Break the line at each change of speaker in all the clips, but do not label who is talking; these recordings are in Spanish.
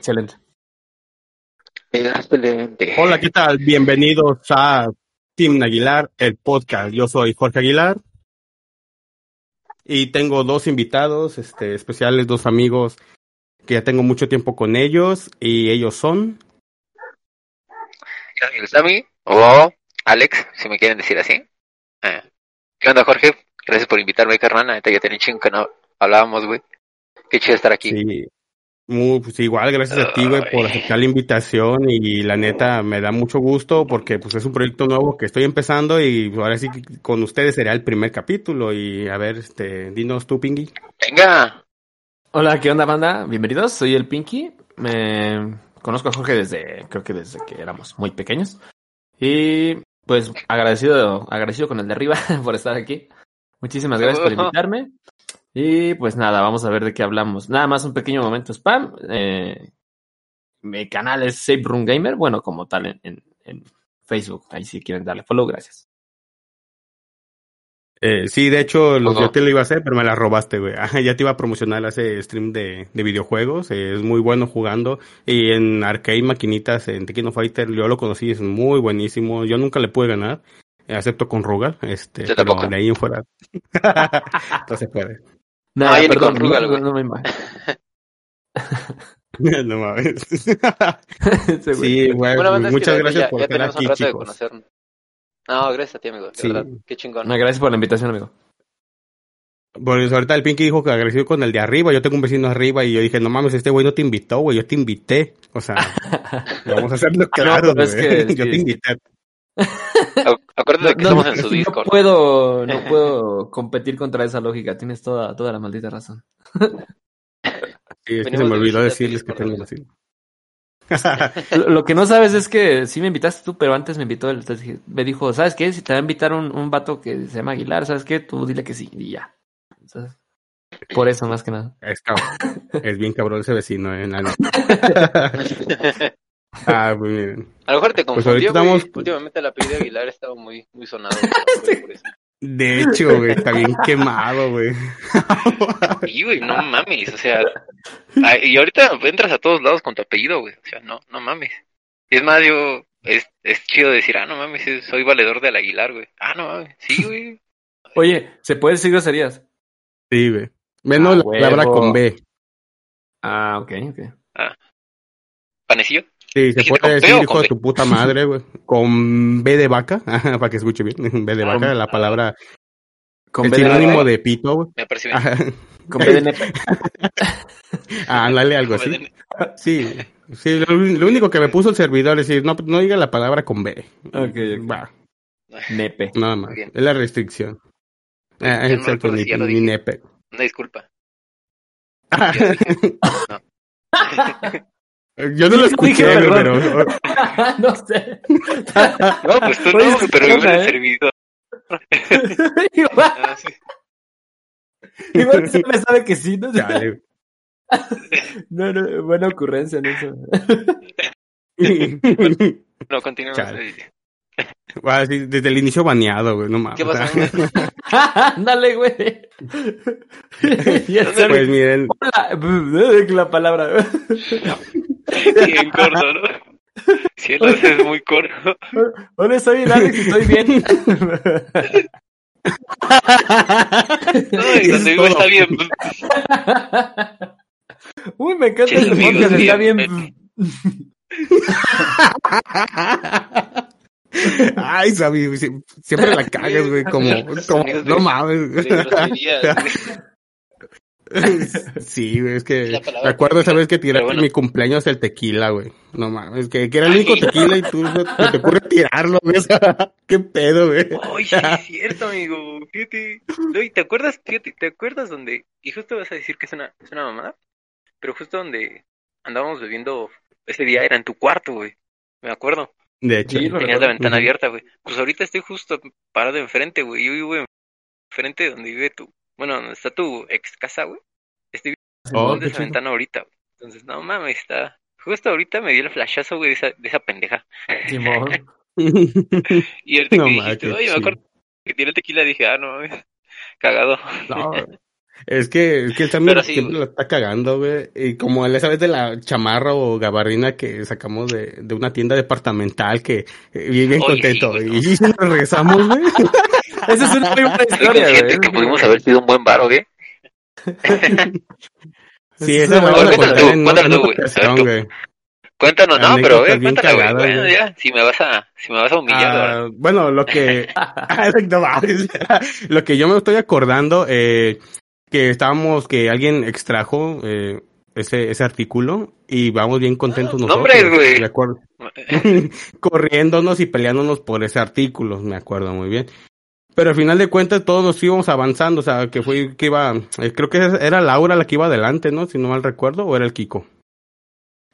Excelente.
Excelente.
Hola, ¿qué tal? Bienvenidos a Team Aguilar, el podcast. Yo soy Jorge Aguilar y tengo dos invitados este, especiales, dos amigos que ya tengo mucho tiempo con ellos y ellos son.
El Sammy o Alex, si me quieren decir así. Eh, ¿Qué onda, Jorge? Gracias por invitarme, carnal. Ahorita ya tenía chingo que no hablábamos, güey. Qué chido estar aquí.
Sí. Muy, pues igual, gracias a ti, güey, por aceptar la invitación y la neta me da mucho gusto porque pues es un proyecto nuevo que estoy empezando y ahora sí que con ustedes será el primer capítulo y a ver, este, dinos tú, Pingy.
Venga.
Hola, ¿qué onda, banda? Bienvenidos, soy el Pinky. Me conozco a Jorge desde, creo que desde que éramos muy pequeños. Y pues agradecido, agradecido con el de arriba por estar aquí. Muchísimas gracias por invitarme. Y pues nada, vamos a ver de qué hablamos. Nada más un pequeño momento spam. Eh, mi canal es Safe Room Gamer, bueno, como tal en, en, en, Facebook. Ahí si quieren darle follow, gracias.
Eh, sí, de hecho, yo te lo iba a hacer, pero me la robaste, güey. ya te iba a promocionar ese stream de, de videojuegos. Eh, es muy bueno jugando. Y en arcade, maquinitas, en Tequino Fighter, yo lo conocí, es muy buenísimo. Yo nunca le pude ganar, excepto con Rugal. Este, pero de ahí en fuera. no se puede.
Nada,
Ay, ni
perdón,
con Rugal,
no, no me imagino.
no mames. Sí, güey.
Bueno, es
muchas gracias
ya,
por
ya
estar
tenemos
aquí,
un rato de
chicos.
conocernos. No, gracias a ti, amigo.
Sí.
verdad, qué chingón.
No, gracias por la invitación, amigo.
Por eso ahorita el Pinky dijo que agradecido con el de arriba. Yo tengo un vecino arriba y yo dije, no mames, este güey no te invitó, güey. Yo te invité. O sea, vamos a hacerlo claro,
pero es
güey.
que-
Yo
sí,
te invité.
Acu- Acuérdate de que
No,
estamos
no,
en su
no
Discord.
puedo, no puedo competir contra esa lógica. Tienes toda, toda la maldita razón.
Sí, es que se me olvidó decirles que tengo vecino.
Lo, que no sabes es que sí me invitaste tú, pero antes me invitó él. Me dijo, ¿sabes qué? Si te va a invitar un, un vato que se llama Aguilar, ¿sabes qué? Tú dile que sí, y ya. Entonces, por eso, más que nada.
Es cabrón. Es bien cabrón ese vecino, eh. Ah, pues miren.
A lo mejor te
Pues
confundió, güey.
estamos-
Últimamente el apellido de Aguilar estaba muy, muy sonado. güey, por eso.
De hecho, güey, está bien quemado, güey.
Sí, güey, no mames, o sea, ah, y ahorita entras a todos lados con tu apellido, güey, o sea, no, no mames. Y es más, yo, es, es chido decir, ah, no mames, soy valedor del Aguilar, güey. Ah, no mames, sí, güey.
Oye, ¿se puede decir groserías?
Sí, güey. Menos
Ah,
la palabra con B.
Ah, ok, ok.
¿Panecillo?
Sí, se
¿Dijiste
puede decir hijo
con
de tu puta madre, güey. Con B de vaca, para que escuche bien. B de vaca, la palabra,
Con
el
B de
sinónimo
nepe.
de pito, güey.
Me parece bien.
Con B de nepe.
Ah, ándale, algo así. Sí, sí, lo, lo único que me puso el servidor es decir, no, no diga la palabra con B.
Ok.
Va,
Nepe.
nada más.
Bien.
Es la restricción. Ah,
no
exacto,
recuerdo
ni, ni nepe.
Una disculpa.
Yo no lo escuché,
Dije,
pero
no sé.
No, pues tú no, pero
pasa,
iba en el
¿eh?
servidor.
igual,
Ah, sí.
igual me sabe que sí, ¿no?
Güey.
No, no, buena ocurrencia en eso.
No, continuamos.
Desde el inicio baneado, güey, no mames.
¿Qué pasó?
Ándale, güey.
Pues miren,
Hola, la palabra.
Bien corto, ¿no? Sí, el es muy corto.
Hola, soy el Alex y estoy bien.
No, donde vivo está bien.
Uy, me encanta
Sí,
el
amigos,
podcast, está
bien.
bien.
Ay, Sabi, sie- siempre la cagas, güey, como, como, no mames. Sí, güey, es que me acuerdo esa vez que tiraste
bueno.
mi cumpleaños el tequila, güey. No mames, que, que era el único tequila y tú se te ocurre tirarlo, güey. O sea, qué pedo, güey.
Oye, sí es cierto, amigo. Fíjate. No, y ¿te acuerdas? Fíjate, ¿te acuerdas donde? Y justo vas a decir que es una, es una mamada. Pero justo donde andábamos bebiendo ese día era en tu cuarto, güey. Me acuerdo.
De hecho,
Sí,
Tenías la ventana abierta, güey. Pues ahorita estoy justo parado enfrente, güey. Yo vivo enfrente de donde vive tu. Bueno, donde está tu ex casa, güey. Estoy
Oh,
viendo
qué
esa
chido.
ventana ahorita, güey. Entonces, no mames, está. Justo ahorita me dio el flashazo, güey, de esa, de esa pendeja.
Simón.
Y ahorita
No
que dijiste, oye, me acuerdo que tiré tequila, dije, ah, no mames. Cagado.
No, Es que, es que el Sammy siempre lo está cagando, güey. Y como esa vez de la chamarra o gabardina que sacamos de, de una tienda departamental que eh, bien, contento. y nos regresamos, güey.
Esa es una muy buena historia,
güey. que pudimos haber sido un buen bar, güey.
sí, esa es
una Cuéntanos, güey. Cuéntanos, no, pero eh, cuéntala, güey. ya, si me vas a, si me vas a humillar.
Ah, bueno, lo que, lo que yo me estoy acordando, eh, que estábamos, que alguien extrajo eh, ese, ese artículo y vamos bien contentos nosotros.
Nombres, güey. Me.
Corriéndonos y peleándonos por ese artículo, me acuerdo muy bien. Pero al final de cuentas todos nos íbamos avanzando, o sea, que fue que iba, eh, creo que era Laura la que iba adelante, ¿no? Si no mal recuerdo, o era el Kiko.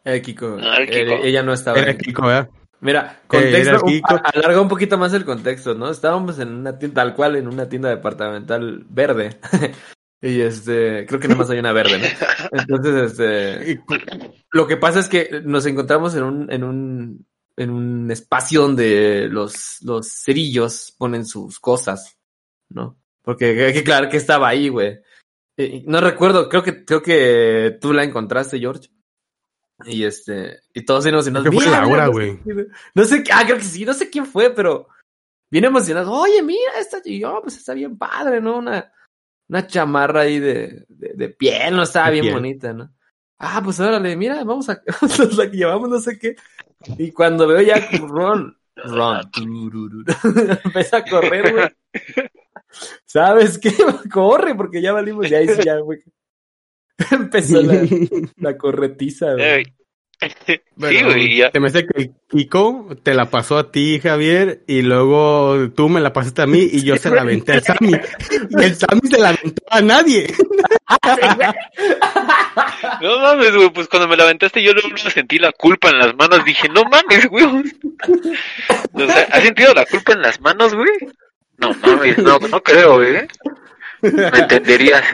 El Kiko. Ah, el Kiko. ella no estaba.
Era el Kiko, ¿verdad?
Mira, contexto, alarga un poquito más el contexto, ¿no? Estábamos en una tienda, tal cual, en una tienda departamental verde. Y este, creo que nada más hay una verde, ¿no? Entonces, este, lo que pasa es que nos encontramos en un, en un, en un espacio donde los, los cerillos ponen sus cosas, ¿no? Porque hay que aclarar que estaba ahí, güey. No recuerdo, creo que, creo que tú la encontraste, George. Y este, y todos nos
emocionados. ¿Qué fue Laura, güey?
No sé, ah, creo que sí, no sé quién fue, pero bien emocionado. Oye, mira, esta, y yo, pues está bien padre, ¿no? Una, una chamarra ahí de, de, piel, no estaba bien bonita, ¿no? Ah, pues órale, mira, vamos a, la que llevamos no sé qué. Y cuando veo ya Ron, Ron, empieza a correr, güey. ¿Sabes qué? Corre, porque ya valimos, ya, ya, güey. Empezó la, la corretiza, güey.
Bueno, sí, Te me hace que el Kiko te la pasó a ti, Javier, y luego tú me la pasaste a mí y yo se la aventé al Sammy. Y el Sammy se la aventó a nadie.
no mames, güey, pues cuando me la aventaste yo no sentí la culpa en las manos. Dije, no mames, güey. O sea, ¿has sentido la culpa en las manos, güey? No mames, no, no creo, güey. Me entenderías.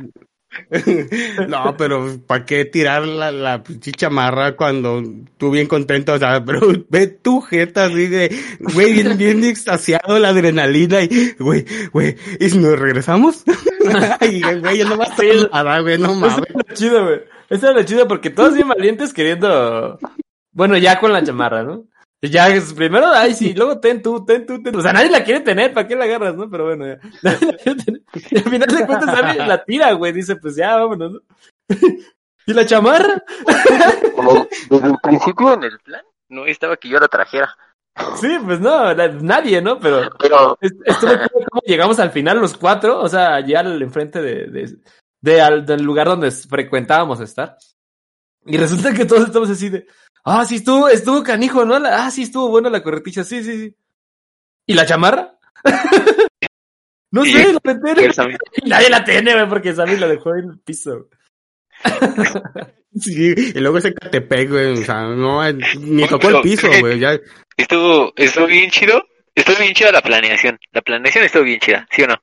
no, pero ¿para qué tirar la, la chamarra cuando tú bien contento? O sea, pero ve tu jeta así de, güey, bien, bien extasiado la adrenalina y, güey, güey, ¿y si nos regresamos? y, güey, yo no va a nada, güey, no mames. Eso
es lo chido, güey. Eso es lo chido porque todos bien valientes queriendo, bueno, ya con la chamarra, ¿no? Ya, primero, ay, sí, luego ten tú, ten tú, ten. O sea, nadie la quiere tener, ¿para qué la agarras, no? Pero bueno, ya. Nadie la quiere tener. Y al final de cuentas, alguien la tira, güey. Dice, pues ya, vámonos, ¿no? ¿Y la chamarra?
Como desde el principio en el plan, no estaba que yo la trajera.
Sí, pues no, nadie, ¿no? Pero, Pero... esto cómo llegamos al final los cuatro, o sea, allá al enfrente de, de, de al, del lugar donde frecuentábamos estar. Y resulta que todos estamos así de, Ah, sí, estuvo, estuvo canijo, ¿no? ah, sí, estuvo bueno la correticha, sí, sí, sí. ¿Y la chamarra? no sé, lo meter. Y nadie la tiene, güey, porque Sammy la dejó en el piso.
sí, y luego ese Catepec, güey, o sea, no, ni tocó el piso, güey, ya.
Estuvo, estuvo bien chido, estuvo bien chida la planeación, la planeación estuvo bien chida, ¿sí o no?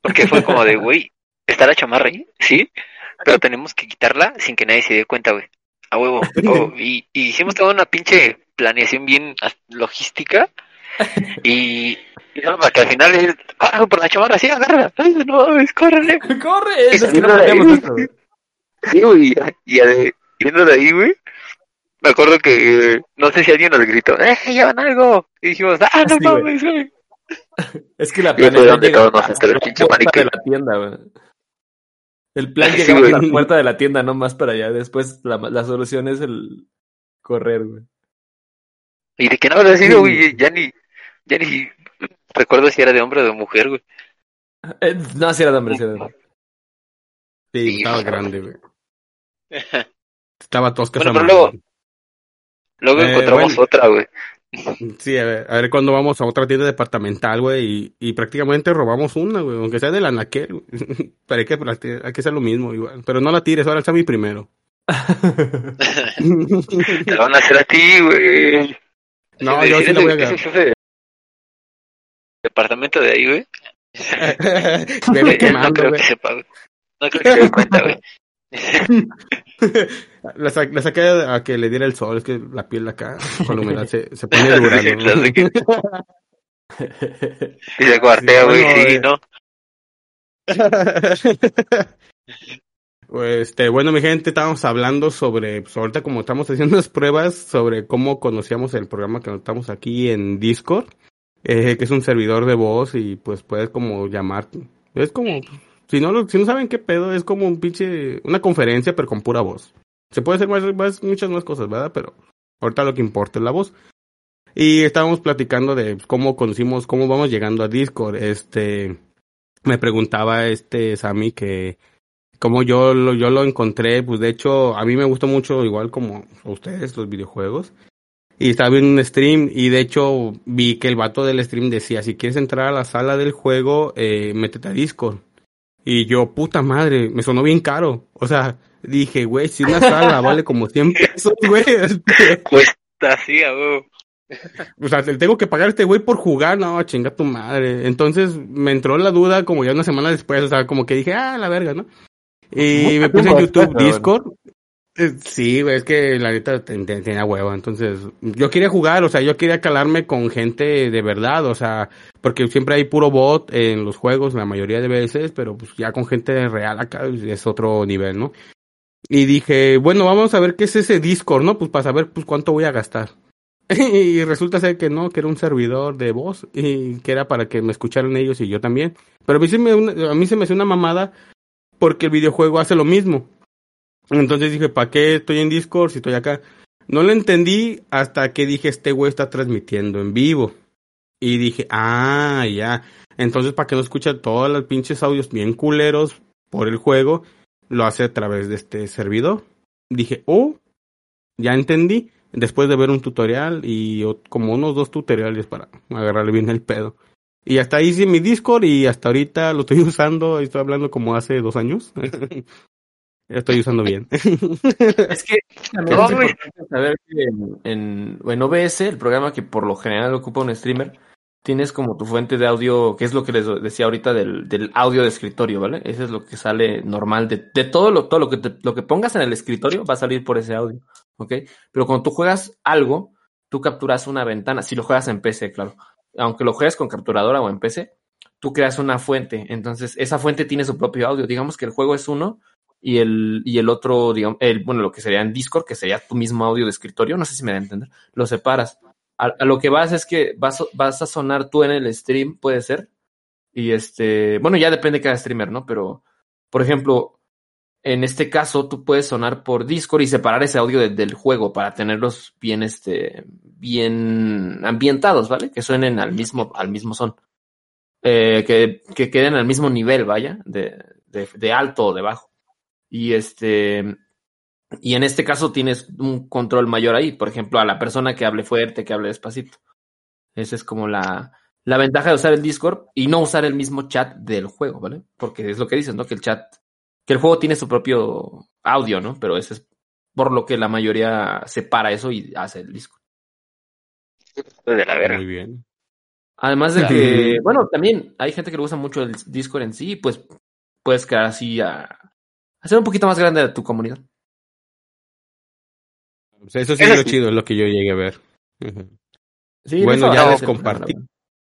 Porque fue como de, güey, está la chamarra ahí, ¿sí? Pero tenemos que quitarla sin que nadie se dé cuenta, güey. A huevo. Oh, y, hicimos toda una pinche planeación bien logística. Y, y no, para que al final es, ah, por la chamarra, sí, agarra, ay, no mames, córrele.
Corre, eso es que no esto.
Sí, güey, y, y, viendo de ahí, güey, me acuerdo que, no sé si alguien nos gritó, eh, llevan algo. Y dijimos, ah, no mames, güey.
Es que la planeación llega a de la tienda, güey. El plan llegaba a la puerta de la tienda, no más para allá. Después la, la solución es el correr, güey.
¿Y de qué no habrá sido, güey? Ya ni, ya ni recuerdo si era de hombre o de mujer, güey.
Eh, no, si era de hombre, si era de hombre.
Sí, estaba grande, güey. estaba tosca
bueno, pero luego, luego eh, encontramos otra, güey.
Sí, a ver, a ver cuándo vamos a otra tienda departamental, güey, y, y prácticamente robamos una, güey, aunque sea de la naquel, pero hay que, hay que hacer lo mismo, igual. Pero no la tires, ahora el mi primero.
Te van a hacer a ti, güey.
No, yo sí lo voy a agarrar.
Departamento de ahí, güey.
No creo
que sepa, güey. No creo que se dé cuenta, güey.
La, saqué a que le diera el sol, es que la piel acá, con la humedad, se, se pone dura,
y se cuartea, güey, sí, ¿no?
Este, bueno, mi gente, estábamos hablando sobre, pues ahorita como estamos haciendo las pruebas sobre cómo conocíamos el programa que estamos aquí en Discord, eh, que es un servidor de voz y pues puedes como llamar, es como, si no, si no saben qué pedo, es como un pinche, una conferencia pero con pura voz. Se puede hacer más, muchas más cosas, ¿verdad? Pero ahorita lo que importa es la voz. Y estábamos platicando de cómo conocimos, cómo vamos llegando a Discord. Este, me preguntaba este Sammy que como yo lo, yo lo encontré, pues de hecho a mí me gustó mucho, igual como a ustedes, los videojuegos. Y estaba viendo un stream y de hecho vi que el vato del stream decía, si quieres entrar a la sala del juego, eh, métete a Discord. Y yo, puta madre, me sonó bien caro. O sea, dije, güey, si una sala vale como 100 pesos, güey.
Este, Cuesta así, güey.
O sea, le tengo que pagar a este güey por jugar, no, chinga tu madre. Entonces me entró la duda como ya una semana después, o sea, como que dije, ah, la verga, ¿no? Y me puse en YouTube Discord. Eh, sí, es que la neta tenía huevo, entonces yo quería jugar, o sea, yo quería calarme con gente de verdad, o sea, porque siempre hay puro bot en los juegos la mayoría de veces, pero pues ya con gente real acá es otro nivel, ¿no? Y dije, bueno, vamos a ver qué es ese Discord, ¿no? Pues para saber pues cuánto voy a gastar. y resulta ser que no, que era un servidor de voz y que era para que me escucharan ellos y yo también. Pero a mí se me, a mí se me hace una mamada porque el videojuego hace lo mismo. Entonces dije, ¿para qué estoy en Discord si estoy acá? No lo entendí hasta que dije, este güey está transmitiendo en vivo. Y dije, ah, ya. Entonces, para que no escuche todos los pinches audios bien culeros por el juego, lo hace a través de este servidor. Dije, oh, ya entendí después de ver un tutorial y como unos dos tutoriales para agarrarle bien el pedo. Y hasta ahí hice mi Discord y hasta ahorita lo estoy usando, estoy hablando como hace dos años. estoy usando bien.
es que también es importante saber que en, en, OBS, el programa que por lo general ocupa un streamer, tienes como tu fuente de audio, que es lo que les decía ahorita del, del audio de escritorio, ¿vale? Ese es lo que sale normal de, de todo lo, todo lo que lo que pongas en el escritorio va a salir por ese audio. ¿ok? Pero cuando tú juegas algo, tú capturas una ventana, si lo juegas en PC, claro. Aunque lo juegues con capturadora o en PC, tú creas una fuente. Entonces, esa fuente tiene su propio audio. Digamos que el juego es uno y el, y el otro, digamos, el, bueno, lo que sería en Discord, que sería tu mismo audio de escritorio, no sé si me da a entender, lo separas. A, lo que vas es que vas, vas a sonar tú en el stream, puede ser. Y este, bueno, ya depende de cada streamer, ¿no? Pero, por ejemplo, en este caso, tú puedes sonar por Discord y separar ese audio del juego para tenerlos bien, este, bien ambientados, ¿vale? Que suenen al mismo, al mismo son. Eh, que, que queden al mismo nivel, vaya, de, de, de alto o de bajo. Y este, y en este caso tienes un control mayor ahí. Por ejemplo, a la persona que hable fuerte, que hable despacito. Esa es como la, la ventaja de usar el Discord y no usar el mismo chat del juego, ¿vale? Porque es lo que dicen, ¿no? Que el chat que el juego tiene su propio audio, ¿no? Pero ese es por lo que la mayoría separa eso y hace el disco.
De la verga.
Muy bien.
Además de que, bueno, también hay gente que le gusta mucho el Discord en sí, pues puedes crear así a hacer un poquito más grande tu comunidad.
Eso sí es lo chido, es lo que yo llegué a ver. Sí, bueno, ya les compartí.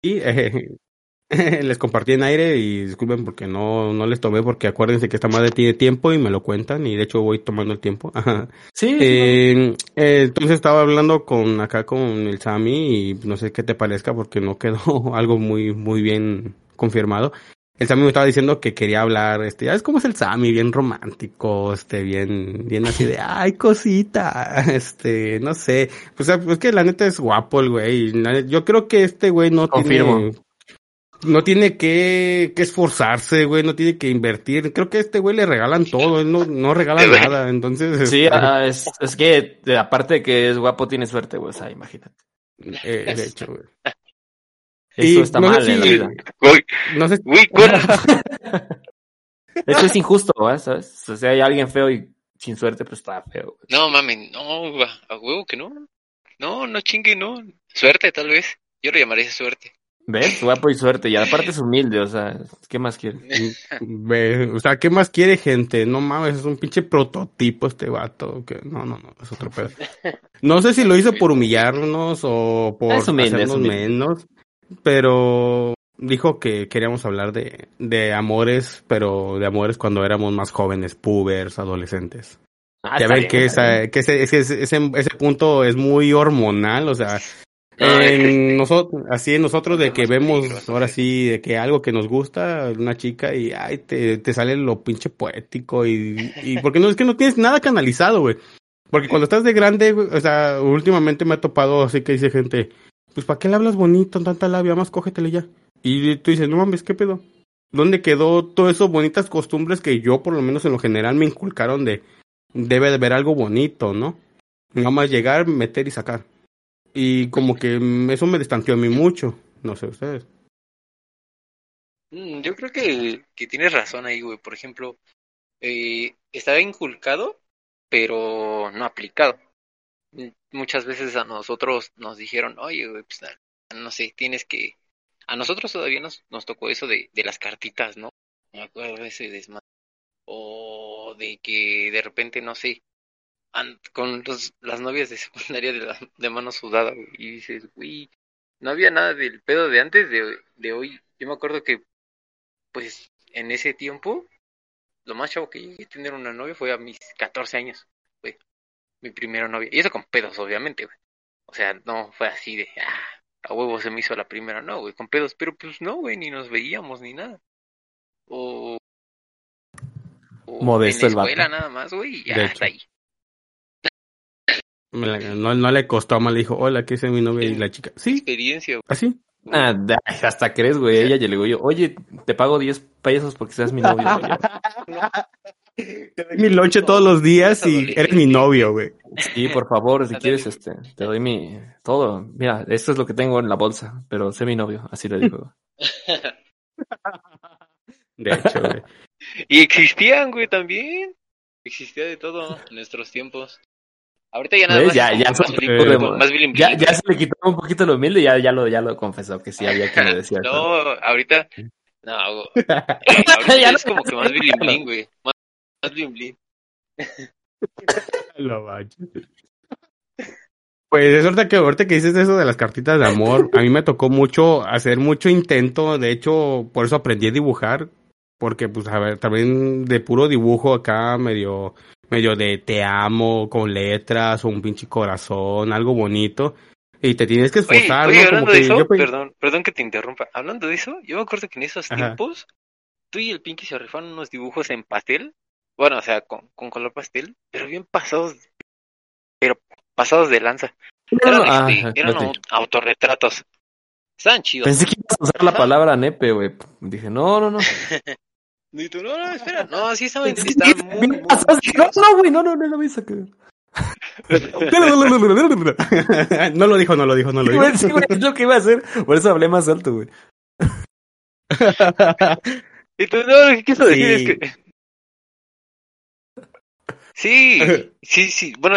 Y, eh, les compartí en aire y disculpen porque no, no les tomé porque acuérdense que esta madre tiene tiempo y me lo cuentan y de hecho voy tomando el tiempo.
Sí.
Eh, eh, entonces estaba hablando con acá con el Sami y no sé qué te parezca porque no quedó algo muy, muy bien confirmado. El Sami me estaba diciendo que quería hablar, este, ya es como es el Sami, bien romántico, este, bien, bien así de, ay, cosita, este, no sé, pues, es que la neta es guapo el güey, yo creo que este güey no
Confirmo.
tiene no tiene que, que esforzarse, güey, no tiene que invertir. Creo que a este güey le regalan todo, él no, no regala nada, entonces...
Sí, ah, es, es que aparte de que es guapo, tiene suerte, güey, o sea, imagínate.
Eh, de hecho, güey.
Eso está mal en la vida.
no sé.
Uy,
Eso es injusto, ¿verdad? ¿sabes? O sea, hay alguien feo y sin suerte, pues está feo.
Güey. No, mami, no, a huevo que no. No, no chingue, no. Suerte, tal vez. Yo lo llamaría suerte.
¿Ves? Guapo y suerte. Y aparte es humilde, o sea, ¿qué más quiere?
Ve, o sea, ¿qué más quiere gente? No mames, es un pinche prototipo este vato. Que... No, no, no, es otro pedo. No sé si lo hizo por humillarnos o por hacernos menos, pero dijo que queríamos hablar de, de amores, pero de amores cuando éramos más jóvenes, pubers, adolescentes.
Ah,
ya ven
bien,
que, esa, que ese, ese, ese, ese punto es muy hormonal, o sea, en nosotros, así en nosotros de que vemos ahora sí, de que algo que nos gusta, una chica y ay, te, te sale lo pinche poético y, y porque no es que no tienes nada canalizado, güey. Porque cuando estás de grande, o sea, últimamente me ha topado así que dice gente, pues ¿para qué le hablas bonito, tanta labia, más cógetele ya? Y tú dices, no mames, ¿qué pedo? ¿Dónde quedó todo eso bonitas costumbres que yo, por lo menos en lo general, me inculcaron de debe de ver algo bonito, ¿no? Nada más llegar, meter y sacar. Y como que mm, eso me distanció a mí mucho. No sé ustedes.
Mm, Yo creo que, que tienes razón ahí, güey. Por ejemplo, eh, estaba inculcado, pero no aplicado. Muchas veces a nosotros nos dijeron, oye, pues na- no sé, tienes que... A nosotros todavía nos, nos tocó eso de, de las cartitas, ¿no? Me acuerdo de ese desmadre. O de que de repente, no sé, con los- las novias de secundaria de, la, de mano sudada, y dices, güey, no había nada del pedo de antes de, de hoy. Yo me acuerdo que, pues, en ese tiempo, lo más chavo que llegué a tener una novia fue a mis 14 años, mi primera novia. Y eso con pedos, obviamente, güey. O sea, no fue así de, ah, a huevo se me hizo la primera, no, güey, con pedos, pero pues no, güey, ni nos veíamos ni nada. O... o
Modesto
en
el
la escuela nada más, güey, y ya hasta ahí.
No, no le costó más, le dijo, hola, ¿qué es mi novia? Y la chica, sí,
Experiencia, güey.
así.
Ah, da- hasta crees, güey. Ella ya le digo yo, oye, te pago 10 pesos porque seas mi novio.
Te doy mi lonche todos los días y eres mi novio, güey.
Sí, por favor, si quieres, este, te doy mi todo. Mira, esto es lo que tengo en la bolsa, pero sé mi novio, así le digo.
De hecho, güey.
Y existían, güey, también. Existía de todo en nuestros tiempos. Ahorita ya nada
¿Ves?
más.
Ya-
es
ya
más,
Ya, se le quitó un poquito lo humilde y ya, ya, lo, ya lo confesó que sí había quien le decía.
No, ahorita. No, güey. ahorita
Ya
es como que más bling, güey. Más,
Lo. Pues es ahorita que ahorita que dices eso de las cartitas de amor, a mí me tocó mucho hacer mucho intento, de hecho, por eso aprendí a dibujar, porque pues a ver, también de puro dibujo acá medio medio de te amo con letras o un pinche corazón, algo bonito y te tienes que esforzar,
oye
¿no?
hablando
Como
de
que
eso,
yo
perdón, perdón que te interrumpa. Hablando de eso, yo me acuerdo que en esos
Ajá.
tiempos, tú y el Pinky se rifaron unos dibujos en pastel. Bueno, o sea, con, con color pastel, pero bien pasados. Pero pasados de lanza. Eran,
Ah,
este, eran autorretratos. Estaban chidos.
Pensé que ibas a usar la palabra nepe, güey. Dije, no, no, no.
Y tú, no, no, espera. No, sí estaban,
Sí,
estaban muy, muy
No, no, güey, no, no, no lo voy a sacar.
no lo dijo, no lo dijo, no lo dijo.
Güey, sí, güey, es lo que iba a hacer. Por eso hablé más alto, güey.
Y tú, no, lo que quiso decir
Sí.
es que... Sí, sí, sí. Bueno,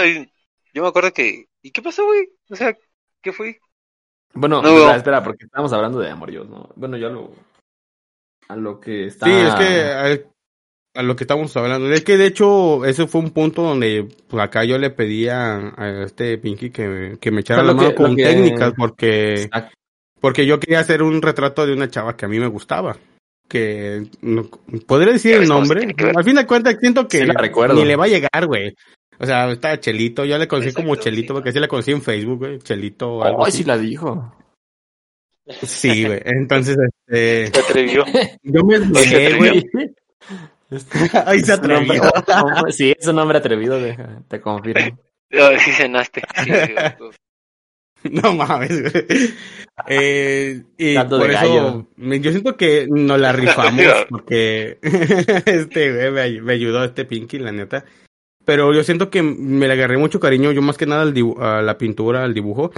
yo me acuerdo que... ¿Y qué pasó, güey? O sea, ¿qué fue?
Bueno,
No.
espera, espera, porque estábamos hablando de amoríos, ¿no? Bueno, yo a lo, a lo que está...
Sí, es que a, a lo que estamos hablando, es que de hecho ese fue un punto donde pues, acá yo le pedía a este Pinky que, que me echara la mano
que-
con
que-
técnicas porque
Exacto.
porque yo quería hacer un retrato de una chava que a mí me gustaba. Que no, podría decir el nombre. Al fin de cuentas siento que
Sí
ni le va a llegar, güey. O sea, está Chelito, yo le conocí
Exacto,
como Chelito
sí.
porque así la conocí en Facebook, güey, Chelito o algo
Ay,
así.
sí la dijo.
Sí, güey. Entonces, este,
Se atrevió.
yo me esmeré,
atrevió.
güey. Ay, se atrevió.
Sí, es un nombre atrevido, deja, te confirmo.
Ah, sí cenaste. Sí, sí,
No mames, güey. Eh, y por eso me- yo siento que nos la rifamos porque este güey me, ay- me ayudó este Pinky, la neta. Pero yo siento que me le agarré mucho cariño, yo más que nada al dibu- a la pintura, al dibujo,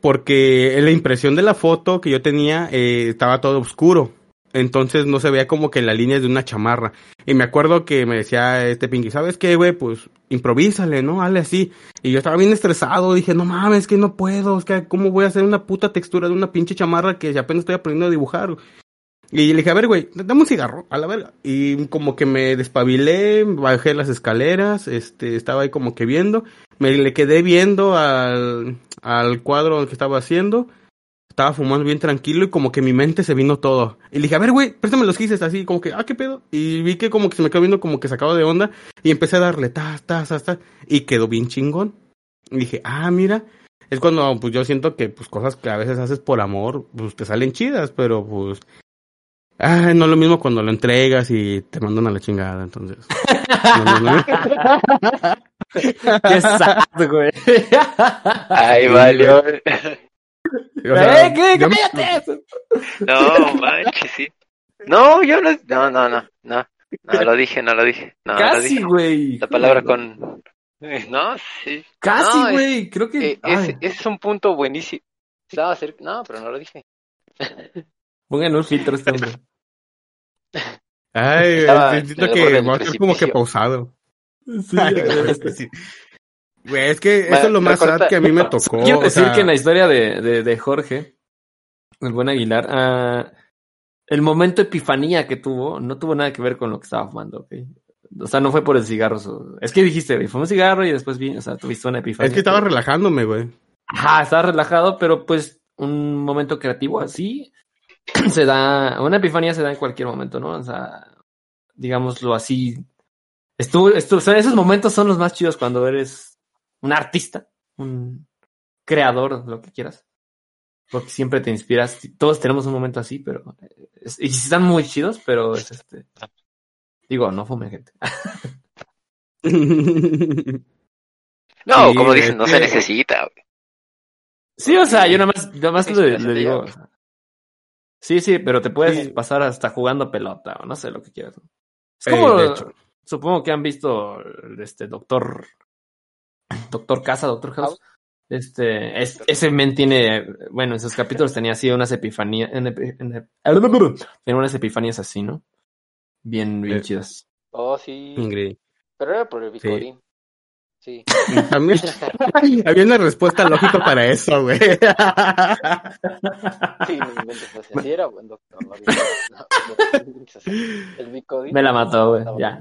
porque en la impresión de la foto que yo tenía eh, estaba todo oscuro. Entonces no se veía como que la línea de una chamarra. Y me acuerdo que me decía este Pinky, ¿sabes qué, güey? Pues improvísale, ¿no? Hazle así. Y yo estaba bien estresado, dije, no mames, que no puedo, es que cómo voy a hacer una puta textura de una pinche chamarra que apenas estoy aprendiendo a dibujar. Y le dije, a ver, güey, dame un cigarro, a la verga. Y como que me despabilé, bajé las escaleras, este, estaba ahí como que viendo, me le quedé viendo al, al cuadro que estaba haciendo. Estaba fumando bien tranquilo y como que mi mente se vino todo. Y le dije, a ver, güey, préstame los quises así, como que, ah, qué pedo. Y vi que como que se me quedó viendo como que sacaba de onda y empecé a darle tas, tas, tas, tas. Y quedó bien chingón. Y dije, ah, mira. Es cuando pues yo siento que pues cosas que a veces haces por amor, pues te salen chidas, pero pues Ah, no es lo mismo cuando lo entregas y te mandan a la chingada, entonces. No, no, no.
Qué sad, güey.
Ay, valió.
O sea,
¡Eh, qué! ¡Cállate!
No, manches, sí. No, yo no, no, no, no, no, no lo dije, no lo dije, no, lo
Casi, güey.
La palabra con, no, sí.
Casi,
No,
güey. Creo que.
Eh, es un punto buenísimo. Estaba cerca, no, pero no lo dije.
Pongan un filtro este hombre.
Ay, siento que va a estar como que pausado.
Sí,
Ay,
güey.
es que eso es lo más sad que a mí me tocó.
Quiero
o
decir
sea,
que en la historia de, de, de Jorge, el buen Aguilar, ah, el momento epifanía que tuvo no tuvo nada que ver con lo que estaba fumando, ¿ok? O sea, no fue por el cigarro. Es que dijiste, güey, fue un cigarro y después vi, o sea, tuviste una epifanía.
es que estaba relajándome, güey.
Ajá, estaba relajado, pero pues un momento creativo así se da, una epifanía se da en cualquier momento, ¿no? O sea, digámoslo así. Estuvo, estuvo, o sea, esos momentos son los más chidos cuando eres un artista, un creador, lo que quieras. Porque siempre te inspiras. Todos tenemos un momento así, pero. es- y están muy chidos, pero es este. Digo, no fumen gente.
No,
Sí,
como dicen, no
que-
se necesita. güey.
Sí, o sea, yo nada más, nada más le, digo.
ya.
o sea, Sí, sí, pero te puedes
Sí.
pasar hasta jugando pelota o no sé lo que quieras. Es
Eh,
como,
de hecho.
supongo que han visto este doctor, doctor Casa, doctor House. Este, es- ese men tiene, bueno, en sus capítulos tenía así unas epifanías, en epi- en ep- tenía unas epifanías así, ¿no? Bien, bien
Eh.
chidas.
Oh, sí.
Ingrid.
Pero era por el Vicorín. Sí.
También había una respuesta lógica para eso, güey.
Sí, no inventes, pues así era buen doctor. No, no, no inventes así. El Vicodin.
Me la mató, güey, ya.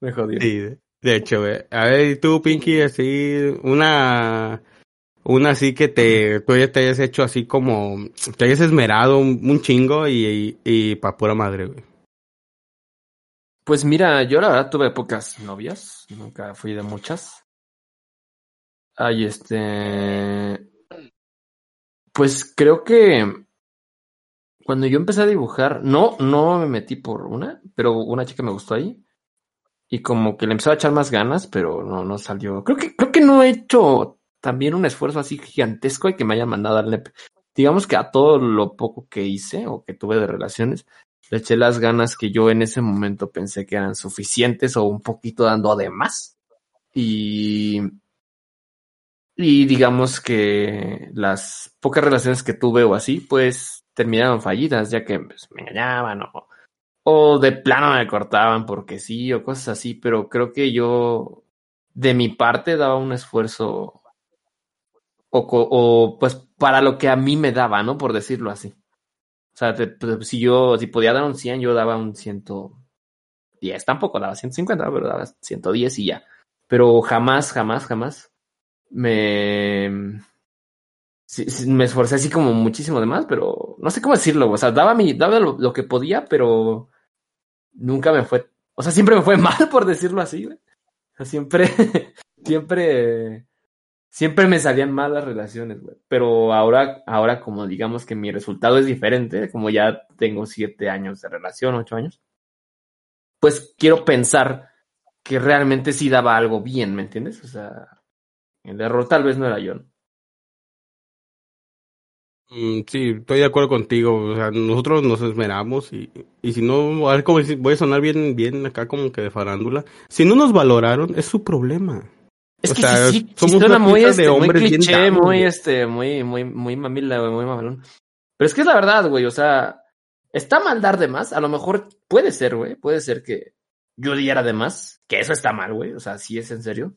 Me jodió.
Sí, de hecho, güey. A ver, ¿y tú, Pinky, así, una, una así que te, tú te hayas hecho así como, te hayas esmerado un, un chingo y, y, y pa' pura madre, güey.
Pues mira, yo la verdad tuve pocas novias, nunca fui de muchas. Ay, este. Pues creo que cuando yo empecé a dibujar, no, no me metí por una, pero una chica me gustó ahí. Y como que le empezó a echar más ganas, pero no, no salió. Creo que, creo que no he hecho también un esfuerzo así gigantesco y que me haya mandado al NEP. Digamos que a todo lo poco que hice o que tuve de relaciones, le eché las ganas que yo en ese momento pensé que eran suficientes o un poquito dando de más. Y, y digamos que las pocas relaciones que tuve o así, pues terminaron fallidas, ya que pues, me engañaban o, o de plano me cortaban porque sí o cosas así, pero creo que yo de mi parte daba un esfuerzo o, o pues para lo que a mí me daba, ¿no? Por decirlo así. O sea, si yo, si podía dar un 100, yo daba un 110. Tampoco daba 150, pero daba 110 y ya. Pero jamás, jamás, jamás me... me esforcé así como muchísimo de más, pero no sé cómo decirlo. O sea, daba, mi, daba lo, lo que podía, pero nunca me fue... O sea, siempre me fue mal, por decirlo así, güey. O sea, siempre, siempre siempre me salían mal las relaciones, güey. Pero ahora, ahora como digamos que mi resultado es diferente, como ya tengo siete años de relación, ocho años, pues quiero pensar que realmente sí daba algo bien, ¿me entiendes? O sea, el error tal vez no era yo. ¿no?
Mm, sí, estoy de acuerdo contigo. O sea, nosotros nos esmeramos y, y si no, a ver cómo voy a sonar bien, bien acá como que de farándula. Si no nos valoraron, es su problema.
Es
O
que
sea,
sí,
somos una
muy, este,
de
muy
hombres bien
cliché,
dados,
muy, este, muy, muy, muy mamila, muy mamalón. Pero es que es la verdad, güey, o sea, está mal dar de más, a lo mejor puede ser, güey, puede ser que yo diera de más, que eso está mal, güey, o sea, sí es en serio,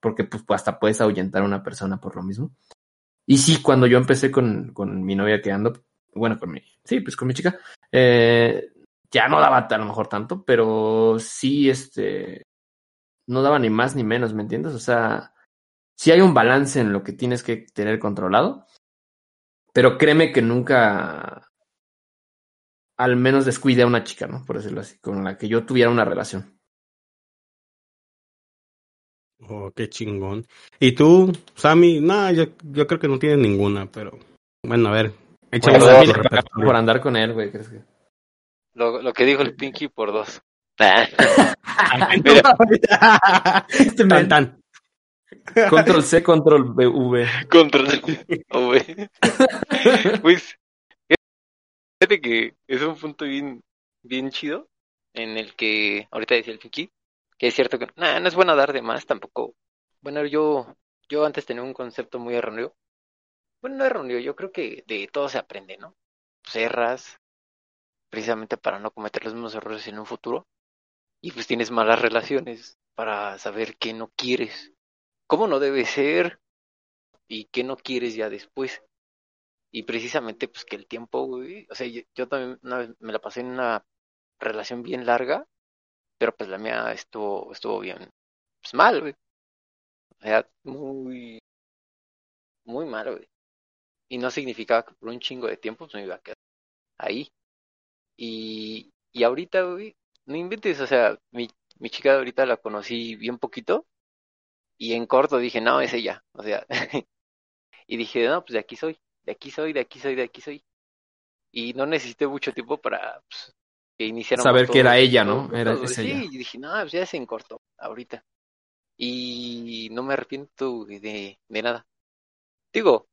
porque pues hasta puedes ahuyentar a una persona por lo mismo. Y sí, cuando yo empecé con, con mi novia que ando, bueno, con mi, sí, pues con mi chica, eh, ya no daba a lo mejor tanto, pero sí, este, no daba ni más ni menos, ¿me entiendes? O sea, si hay un balance en lo que tienes que tener controlado, Pero créeme que nunca, al menos descuide a una chica, ¿no? Por decirlo así, con la que yo tuviera una relación.
Oh, qué chingón. ¿Y tú, Sammy? No, yo, yo creo que no tienes ninguna, pero bueno, a ver.
Échame bueno, por, por andar con él, güey. ¿crees que...
lo, lo que dijo el Pinky por dos.
este tan, tan. Control C, control V.
Control V. pues, fíjate que es un punto bien, bien chido en el que ahorita decía el Pinky que es cierto que no es bueno dar de más tampoco. Bueno, yo, yo antes tenía un concepto muy erróneo. Bueno, no erróneo, yo creo que de todo se aprende, ¿no? Cerras, precisamente para no cometer los mismos errores en un futuro. Y pues tienes malas relaciones para saber qué no quieres, cómo no debe ser y qué no quieres ya después. Y precisamente pues que el tiempo, o sea, yo, yo también una vez me la pasé en una relación bien larga pero pues la mía estuvo, estuvo bien, pues mal, güey. O sea, muy, muy mal, güey. Y no significaba que por un chingo de tiempo pues me iba a quedar ahí. Y, y ahorita, güey, no inventes, o sea, mi, mi chica ahorita la conocí bien poquito. Y en corto dije, no, es ella. O sea, y dije, no, pues de aquí soy, de aquí soy, de aquí soy, de aquí soy. Y no necesité mucho tiempo para pues, que iniciaron.
Saber que era ella, ¿no? Era,
sí, y dije, no, pues ya se encortó ahorita. Y no me arrepiento de, de nada. Digo,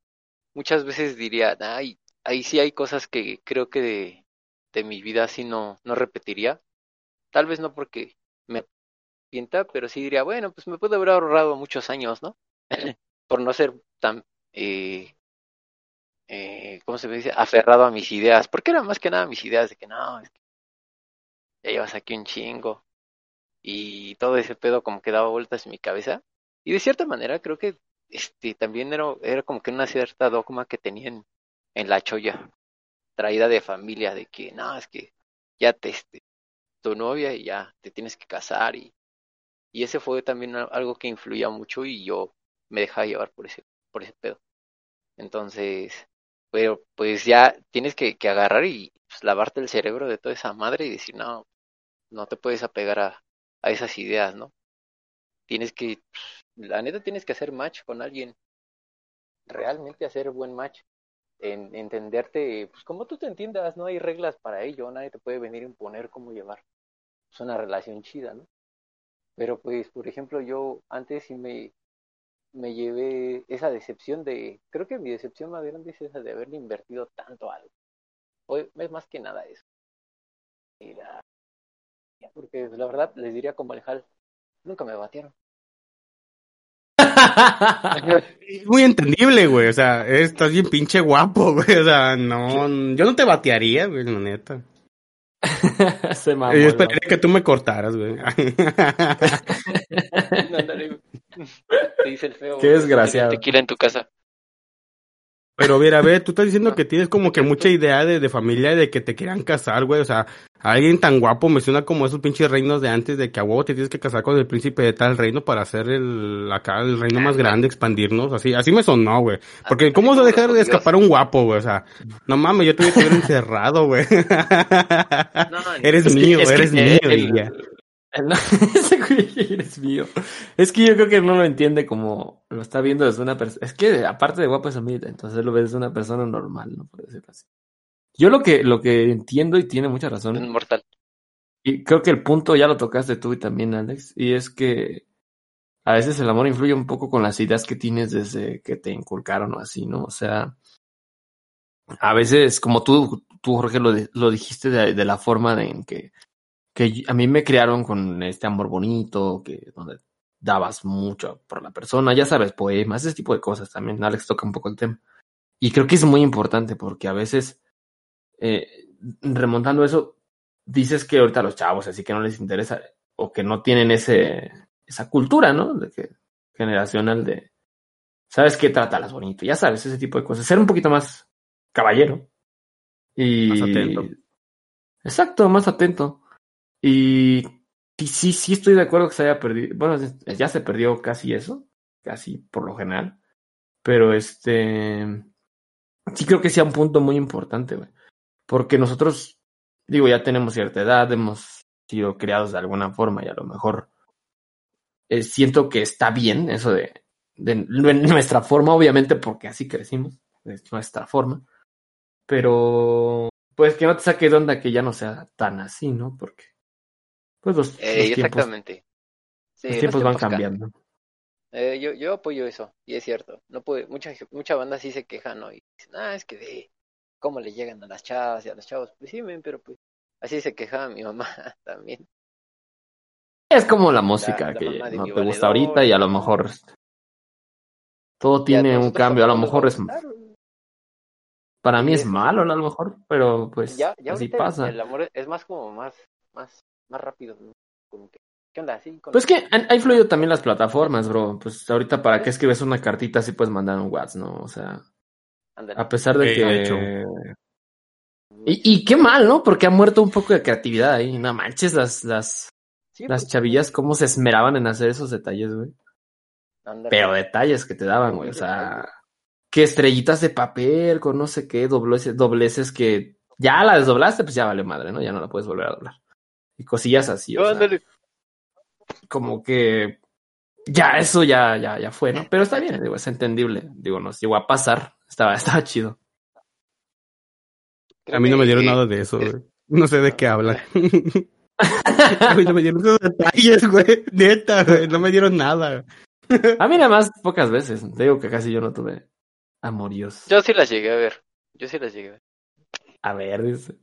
muchas veces diría, ay, ahí sí hay cosas que creo que de, de mi vida así no, no repetiría. Tal vez no porque me arrepienta, pero sí diría, bueno, pues me puedo haber ahorrado muchos años, ¿no? Por no ser tan, eh, eh, ¿cómo se me dice? Aferrado a mis ideas. Porque era más que nada mis ideas de que no, es que ya llevas aquí un chingo. Y todo ese pedo como que daba vueltas en mi cabeza. Y de cierta manera creo que este también era, era como que una cierta dogma que tenían en la cholla, traída de familia, de que no, es que ya te este, tu novia y ya te tienes que casar y, y ese fue también algo que influía mucho y yo me dejaba llevar por ese, por ese pedo. Entonces, pero pues ya tienes que, que agarrar y pues, lavarte el cerebro de toda esa madre y decir, no, no te puedes apegar a, a esas ideas, ¿no? Tienes que, la neta tienes que hacer match con alguien, realmente hacer buen match, en, entenderte, pues como tú te entiendas, no hay reglas para ello, nadie te puede venir a imponer cómo llevar es una relación chida, ¿no? Pero pues, por ejemplo, yo antes sí me, me llevé esa decepción de, creo que mi decepción más grande es esa de haberle invertido tanto algo. Hoy es más que nada eso. Mira, porque la verdad les diría como Alejal, nunca me batieron.
Muy entendible, güey. O sea, estás bien pinche guapo, güey. O sea, no, yo no te batearía, güey, la neta. Se mamó, yo esperaría que tú me cortaras, güey.
Te dice el feo.
Qué desgraciado.
Tequila en tu casa.
Pero mira, a ver, tú estás diciendo que tienes como que mucha idea de, de familia de que te quieran casar, güey. O sea, alguien tan guapo me suena como esos pinches reinos de antes de que a huevo te tienes que casar con el príncipe de tal reino para hacer el acá el reino más grande, expandirnos. Así, así me sonó, güey. Porque ¿cómo se dejar de escapar un guapo, güey? O sea, no mames, yo te voy a encerrado, güey. eres mío, eres mío,
ese güey eres mío. Es que yo creo que no lo entiende como lo está viendo desde una persona. Es que aparte de guapo es humilde, entonces lo ves desde una persona normal, ¿no? Por decirlo así. Yo lo que, lo que entiendo y tiene mucha razón.
Inmortal.
Y creo que el punto ya lo tocaste tú y también, Alex, y es que a veces el amor influye un poco con las ideas que tienes desde que te inculcaron o así, ¿no? O sea, a veces, como tú, tú Jorge, lo, lo dijiste de, de la forma de, en que que a mí me criaron con este amor bonito, que donde dabas mucho por la persona, ya sabes, poemas, ese tipo de cosas también. Alex toca un poco el tema. Y creo que es muy importante porque a veces, eh, remontando eso, dices que ahorita los chavos así que no les interesa o que no tienen ese, esa cultura, ¿no? De que, generacional de, ¿sabes qué? las bonito, ya sabes, ese tipo de cosas. Ser un poquito más caballero. Y...
Más atento.
Exacto, más atento. Y, sí, sí estoy de acuerdo que se haya perdido. Bueno, ya se perdió casi eso, casi por lo general. Pero este. sí creo que sea un punto muy importante, güey. Porque nosotros, digo, ya tenemos cierta edad, hemos sido criados de alguna forma y a lo mejor eh, siento que está bien eso de, de nuestra forma, obviamente, porque así crecimos, es nuestra forma. Pero, pues que no te saque de onda que ya no sea tan así, ¿no? Porque, pues los,
Eh,
los tiempos,
exactamente. Sí,
los
los
tiempos van
tiempos cambian.
cambiando.
Eh, yo, yo apoyo eso, y es cierto. No puede, mucha, mucha banda sí se queja, ¿no? Y dicen, ah, es que de cómo le llegan a las chavas y a los chavos. Pues sí, men, pero pues así se quejaba mi mamá también.
Es como la música
la
que no te gusta ahorita y a lo mejor todo tiene un cambio. A lo mejor es, para mí es malo, a lo mejor, pero pues
Ya, ya
así pasa.
el amor es más como más, más, más rápido, ¿no? Como que, ¿qué onda? Así con
Pues que han, ha influido también las plataformas, bro. Pues ahorita para qué escribes una cartita si puedes mandar un WhatsApp, ¿no? O sea, a pesar de
Eh,
que...
de hecho.
Y, y qué mal, ¿no? Porque ha muerto un poco de creatividad ahí. No manches, las, las,
Sí,
las
pues,
chavillas cómo se esmeraban en hacer esos detalles, güey. Pero detalles que te daban, güey. O sea, que estrellitas de papel con no sé qué, dobleces, dobleces que ya la desdoblaste, pues ya vale madre, ¿no? Ya no la puedes volver a doblar. Y cosillas así, o sea, como que ya eso ya, ya, ya fue, ¿no? Pero está bien, digo, es entendible. Digo, nos llegó a pasar. Estaba, estaba chido.
A mí no me dieron nada de eso, güey. No sé de qué hablan. A mí no me dieron esos detalles, güey. Neta, güey. No me dieron nada.
A mí nada más pocas veces. Te digo que casi yo no tuve amoríos.
Yo sí las llegué a ver. Yo sí las llegué a ver.
A ver, dice.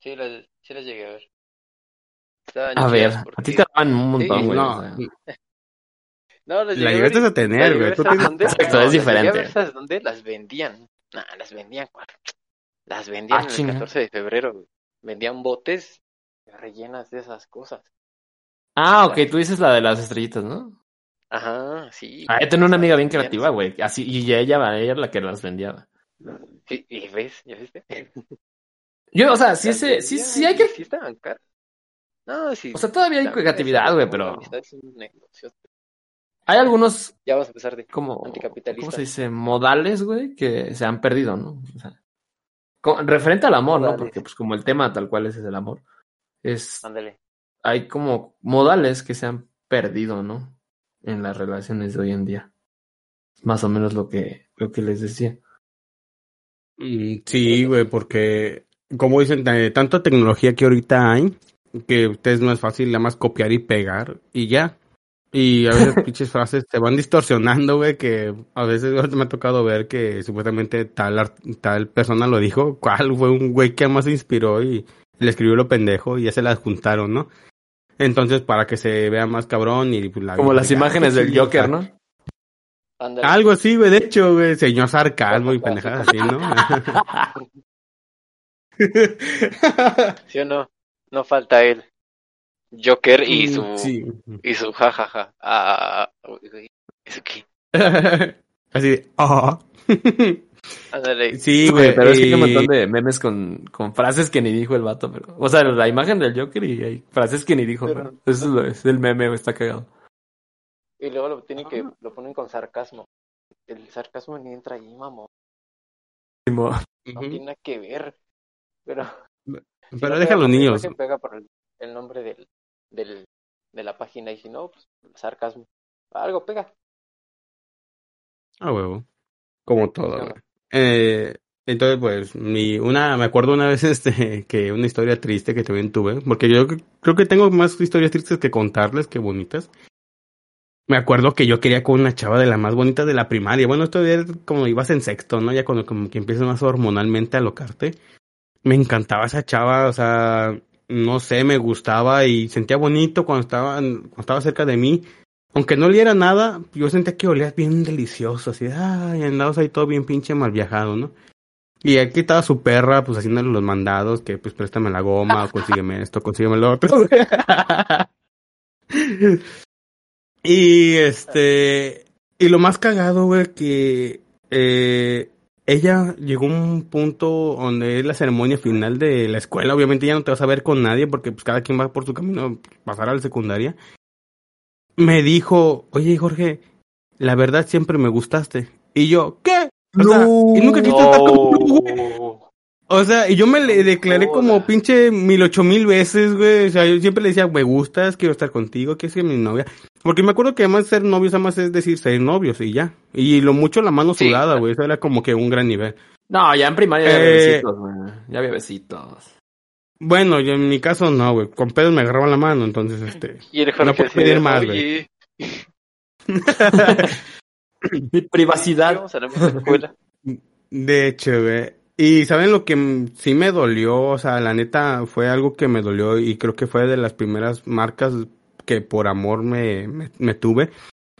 Sí las, sí las llegué a ver.
A ver, a ti te daban un montón,
Sí,
güey.
no,
o sea.
No, las
la
a
llegaste tener, güey.
Exacto,
No,
es diferente.
¿Sabes dónde? Las vendían. Nah, las vendían, ¿cuál? Las vendían
Ah,
en el
chinga.
14 de febrero. güey. Vendían botes rellenas de esas cosas.
Ah, ok, tú dices la de las estrellitas, ¿no?
Ajá, sí.
Ah, yo tenía una amiga bien creativa, güey. Así, y ella, ella era la que las vendía.
Sí, ¿Y ves? ¿Ya viste?
Yo, o sea, sí, ese, sí,
vendían
sí hay que.
Sí estaban caras. No, sí.
O sea, todavía hay creatividad, güey, pero
amistad es un negocio.
hay algunos
Ya vamos a empezar de
como, ¿cómo se dice? Modales, güey, que se han perdido, ¿no? O sea, con- referente al amor, ¿no? Porque, pues, como el tema tal cual es el amor, es,
Ándale.
hay como modales que se han perdido, ¿no? En las relaciones de hoy en día. Más o menos lo que, lo que les decía.
Mm, Sí, güey, porque como dicen, tanta tecnología que ahorita hay, que ustedes no es fácil nada más copiar y pegar y ya. Y a veces pinches frases se van distorsionando, güey, que a veces me ha tocado ver que supuestamente tal, tal persona lo dijo, cuál fue un güey que más se inspiró y le escribió lo pendejo y ya se las juntaron, ¿no? Entonces, para que se vea más cabrón y pues, la
Como las imágenes
"Ah,
del
sí,
Joker,
sea,
¿no?
Algo así, güey, de hecho, güey, señor sarcasmo y pendejadas así, ¿no?
¿Sí o no? No falta él. Joker y su
Mm, Sí.
y su jajaja. Ah, uy, ¿Eso qué?
Así, ah.
Ándale.
Sí,
Güey, pero es que hay un montón de memes con, con frases que ni dijo el vato, pero. O sea, la imagen del Joker y hay frases que ni dijo,
Pero-
Eso es, lo- es el meme, está cagado.
Y luego lo tienen que lo ponen con sarcasmo. El sarcasmo ni entra ahí, mamón. No tiene nada que ver. Pero
Pero deja a los niños.
pega por el, el nombre del, del de la página y si no, pues sarcasmo. Algo pega.
Ah, huevo. Como todo. Eh, entonces, pues, mi, una, me acuerdo una vez, este, que una historia triste que también tuve, porque yo cre- creo que tengo más historias tristes que contarles que bonitas. Me acuerdo que yo quería con una chava de la más bonita de la primaria. Bueno, esto era como ibas en sexto, ¿no? Ya cuando como que empiezas más hormonalmente a alocarte. Me encantaba esa chava, o sea, no sé, me gustaba y sentía bonito cuando estaba, cuando estaba cerca de mí. Aunque no oliera nada, yo sentía que olías bien delicioso, así, ay, andabas ahí todo bien pinche mal viajado, ¿no? Y aquí estaba su perra, pues haciéndole los mandados, que pues préstame la goma, consígueme esto, consígueme lo otro. y este, y lo más cagado, güey, que eh, ella llegó a un punto donde es la ceremonia final de la escuela, obviamente ya no te vas a ver con nadie porque pues cada quien va por su camino, pasar a la secundaria. Me dijo, oye Jorge, la verdad siempre me gustaste. Y yo, ¿qué? no, y nunca quiso estar conmigo, O sea, y yo me le declaré como pinche mil ocho mil veces, güey. O sea, yo siempre le decía, me gustas, quiero estar contigo, quiero ser mi novia. Porque me acuerdo que además ser novios, además es decir ser novios y ya. Y lo mucho la mano sudada, güey. Eso era como que un gran nivel.
No, ya en primaria ya había eh, besitos, güey. Ya había besitos.
Bueno, yo en mi caso no, güey. Con pedos me agarraban la mano, entonces este. Y no puedo pedir más, güey.
mi privacidad.
De hecho, güey. Y saben lo que sí me dolió, o sea, la neta fue algo que me dolió y creo que fue de las primeras marcas que por amor me, me, tuve.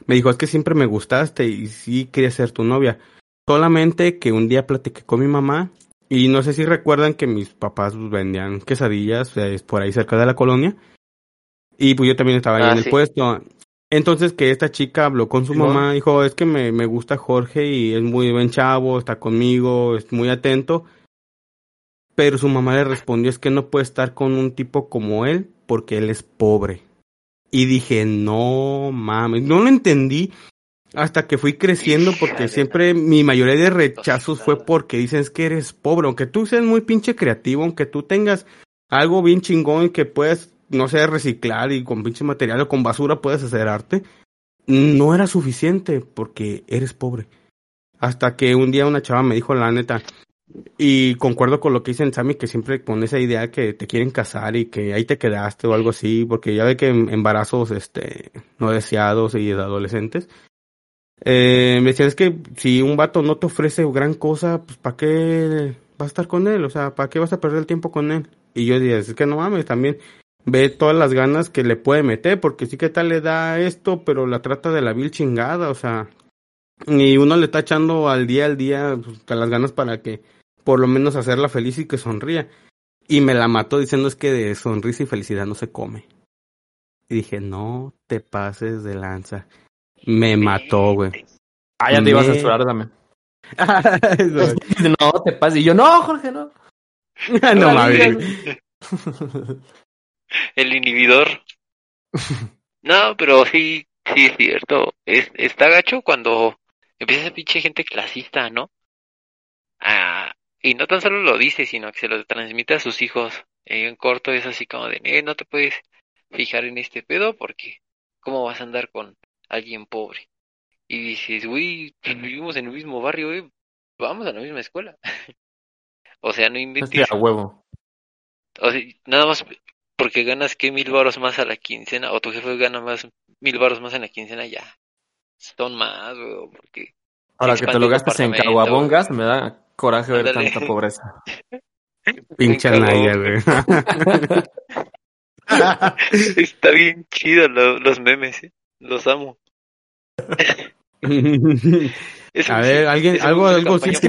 Me dijo, es que siempre me gustaste y sí quería ser tu novia. Solamente que un día platiqué con mi mamá y no sé si recuerdan que mis papás vendían quesadillas eh, por ahí cerca de la colonia. Y pues yo también estaba ahí ah, en el puesto. Entonces que esta chica habló con su mamá, dijo, es que me, me gusta Jorge y es muy buen chavo, está conmigo, es muy atento. Pero su mamá le respondió, es que no puede estar con un tipo como él porque él es pobre. Y dije, no mames, no lo entendí hasta que fui creciendo porque siempre mi mayoría de rechazos fue porque dicen que eres pobre, aunque tú seas muy pinche creativo, aunque tú tengas algo bien chingón que puedes, no sé, reciclar y con pinche material o con basura puedes hacer arte, no era suficiente porque eres pobre. Hasta que un día una chava me dijo la neta, y concuerdo con lo que dice Sammy, que siempre con esa idea que te quieren casar y que ahí te quedaste o algo así, porque ya ve que embarazos este no deseados y de adolescentes, eh, me decían, es que si un vato no te ofrece gran cosa, pues ¿para qué vas a estar con él? O sea, ¿para qué vas a perder el tiempo con él? Y yo decía, es que no mames, también ve todas las ganas que le puede meter, porque sí que tal le da esto, pero la trata de la vil chingada, o sea, y uno le está echando al día al día pues, las ganas para que por lo menos hacerla feliz y que sonría. Y me la mató diciendo es que de sonrisa y felicidad no se come. Y dije, no te pases de lanza. Me mató, güey.
Ah, ya te ibas a censurar también. no, te pases. Y yo, no, Jorge, no.
no mames.
El inhibidor. No, pero sí, sí es cierto. Es, está gacho cuando empieza esa pinche gente clasista, ¿no? Ah, y no tan solo lo dice, sino que se lo transmite a sus hijos. En corto es así como de, eh, no te puedes fijar en este pedo porque ¿cómo vas a andar con alguien pobre. Y dices, güey, pues, vivimos en el mismo barrio, güey, vamos a la misma escuela. o sea, no inventes.
a huevo.
O sea, nada más porque ganas que mil baros más a la quincena, o tu jefe gana más mil baros más en la quincena, ya. Son más, güey, porque.
Ahora que te lo gastes en caguabongas, me da coraje ver tanta pobreza.
Pinche Naya, güey.
Está bien chido los memes, ¿eh? Los amo.
a ver, alguien, algo, algo triste,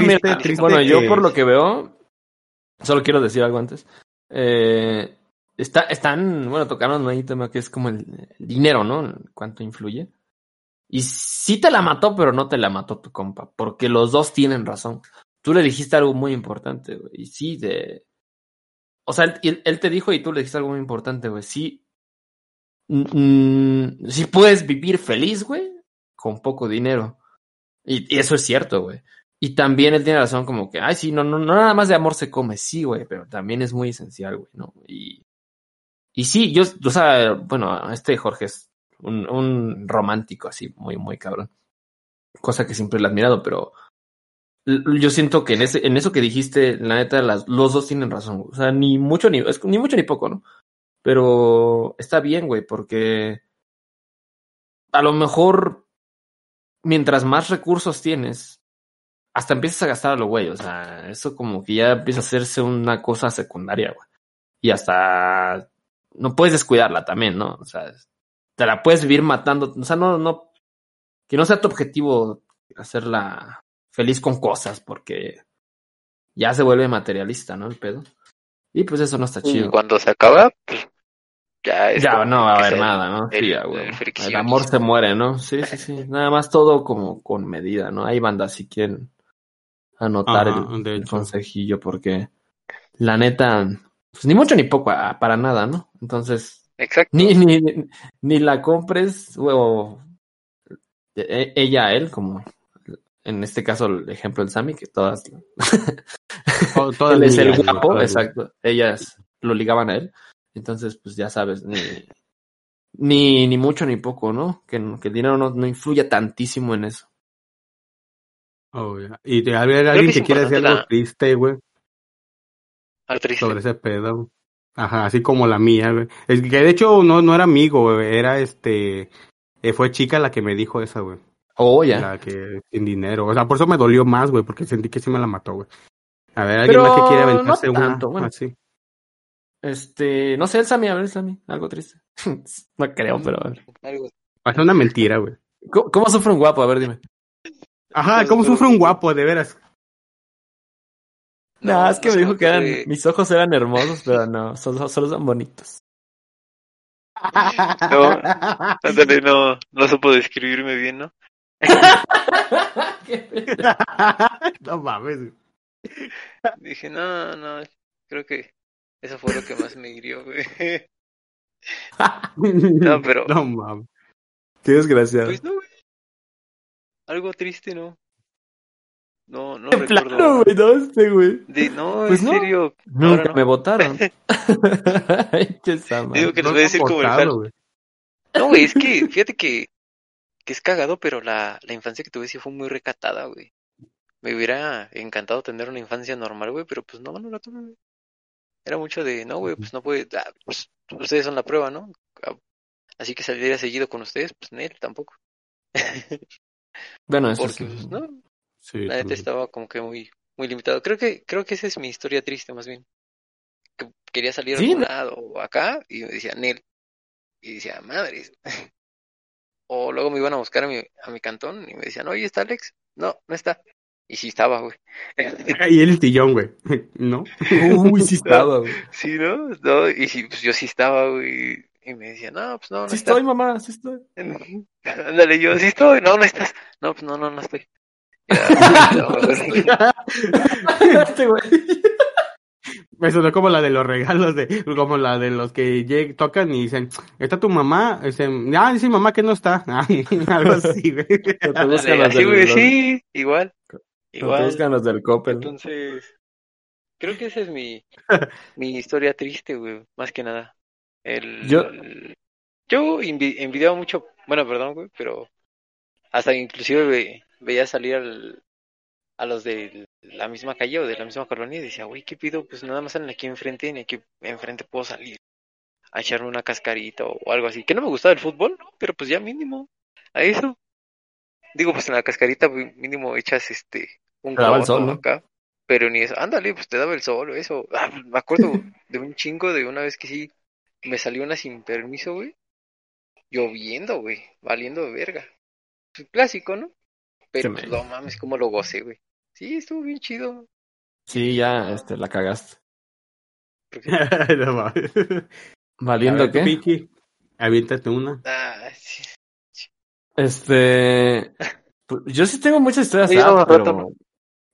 Bueno, yo por lo que veo, solo quiero decir algo antes. Eh, está, están, bueno, tocaron un tema que es como el, dinero, ¿no? Cuánto influye. Y sí te la mató, pero no te la mató tu compa, porque los dos tienen razón. Tú le dijiste algo muy importante, güey. Y sí, de. O sea, él, te dijo y tú le dijiste algo muy importante, güey. Sí, Mm, si puedes vivir feliz, güey, con poco dinero. Y, eso es cierto, güey. Y también él tiene razón como que, ay, sí, no, no, no nada más de amor se come, sí, güey, pero también es muy esencial, güey, ¿no? Y, y sí, yo, o sea, bueno, este Jorge es un, romántico así, muy, muy cabrón. Cosa que siempre le he admirado, pero yo siento que en, ese, en eso que dijiste, la neta, los dos tienen razón. O sea, ni mucho ni, ni mucho ni poco, ¿no? Pero está bien, güey, porque a lo mejor mientras más recursos tienes, hasta empiezas a gastarlo, güey. O sea, eso como que ya empieza a hacerse una cosa secundaria, güey. Y hasta no puedes descuidarla también, ¿no? O sea, te la puedes vivir matando. O sea, no, no, que no sea tu objetivo hacerla feliz con cosas, porque ya se vuelve materialista, ¿no? El pedo. Y pues eso no está chido.
Y cuando se acaba, pues
ya, no va a haber nada, ¿no? sí, güey. El amor se muere, ¿no? Sí, sí, sí. Nada más todo como con medida, ¿no? Hay bandas si quieren anotar el, consejillo porque la neta, pues ni mucho ni poco, ah, para nada, ¿no? Entonces,
Exacto.
Ni, ni, ni la compres o e, ella, él, como en este caso el ejemplo del Sammy, que todas,
Oh, todas
él es el guapo,
todas
exacto, ellas lo ligaban a él, entonces pues ya sabes, ni, ni, ni mucho ni poco, ¿no? Que, que el dinero no, no influya tantísimo en eso.
Oh, ya. Y de haber alguien
que
que quiere decir
importante
algo
la-
triste, güey, Sobre ese pedo. Ajá, así como la mía, güey. Es que de hecho no, no era amigo, güey, era este, eh, fue chica la que me dijo esa, güey.
Oh, ya.
La que sin dinero. O sea, por eso me dolió más, güey, porque sentí que sí me la mató, güey. A ver, alguien
Pero
más que quiere
no
aventarse una
tanto, bueno.
así.
Este, no sé, el Sammy, a ver, el Sammy, algo triste. no creo, pero a ver.
Hace una mentira, güey.
¿Cómo, cómo sufre un guapo? A ver, dime.
Ajá, ¿cómo sufre un guapo, de veras?
No, es que
no
me dijo que eran, mis ojos eran hermosos, pero no, solo, solo son bonitos.
No, ándale, no, no supo describirme bien, ¿no?
no mames.
Dije, no, no, creo que eso fue lo que más me hirió, güey. No, pero-
No mames.
Qué desgraciado.
Pues no, güey. Algo triste, ¿no? No, no
En
recuerdo.
plano, güey, no este, güey.
De, no,
Pues
en
no.
serio.
Nunca
no.
me votaron.
Digo que les
No
voy a decir como el
güey.
No, güey, es que, fíjate que, que es cagado, pero la, la infancia que tuve sí fue muy recatada, güey. Me hubiera encantado tener una infancia normal, güey, pero pues no, no la tuve, güey. Era mucho de, no, güey, pues no puede, ah, pues ustedes son la prueba, ¿no? Ah, Así que saliera seguido con ustedes, pues él tampoco.
Bueno, eso
Porque,
sí.
pues, no,
Sí,
la neta estaba como que muy, muy limitado. Creo que, creo que esa es mi historia triste, más bien. Que quería salir a
Sí, ¿no?
lado o acá, y me decía, Nel. Y decía, madres. O luego me iban a buscar a mi, a mi cantón y me decían, oye, ¿está Alex? No, no está. Y sí estaba, güey.
Y el tillón, güey. ¿No?
Uy, sí estaba, güey.
sí, ¿no? No, y sí, pues yo sí estaba, güey. Y me decía, no, pues no, no
Sí
está.
estoy, mamá, sí estoy.
Ándale, yo sí estoy. No, no estás. No, pues no, no, no estoy.
Este.
Me sonó como la de los regalos, de como la de los que tocan y dicen, ¿está tu mamá? Dicen, ah, dice mamá que no está. Algo así, güey.
Los-
sí, igual. Igual.
buscan los del Coppel.
Entonces, creo que esa es mi, mi historia triste, güey, más que nada. El,
Yo-
yo envi- envidiaba mucho, bueno, perdón, güey, pero hasta inclusive ve- veía salir al, a los de la misma calle o de la misma colonia y decía, güey, ¿qué pido? Pues nada más salen aquí enfrente, ni aquí enfrente puedo salir a echarme una cascarita o, algo así. Que no me gustaba el fútbol, ¿no? Pero pues ya mínimo, a eso. Digo, pues en la cascarita mínimo echas este un
sol, ¿no?
acá. Pero ni eso, ándale, pues te daba el sol o eso. Ah, me acuerdo de un chingo de una vez que sí me salió una sin permiso, güey. Lloviendo, güey, valiendo de verga. Pues, clásico, ¿no? Pero
me-
no mames, cómo lo gocé, güey. Sí, estuvo bien chido.
Sí, ya, este, la cagaste.
No mames.
¿Valiendo qué?
Pinky, aviéntate una.
ah, sí.
Este. pues, Yo sí tengo muchas historias,
Sí,
sad,
no,
pero
no, no.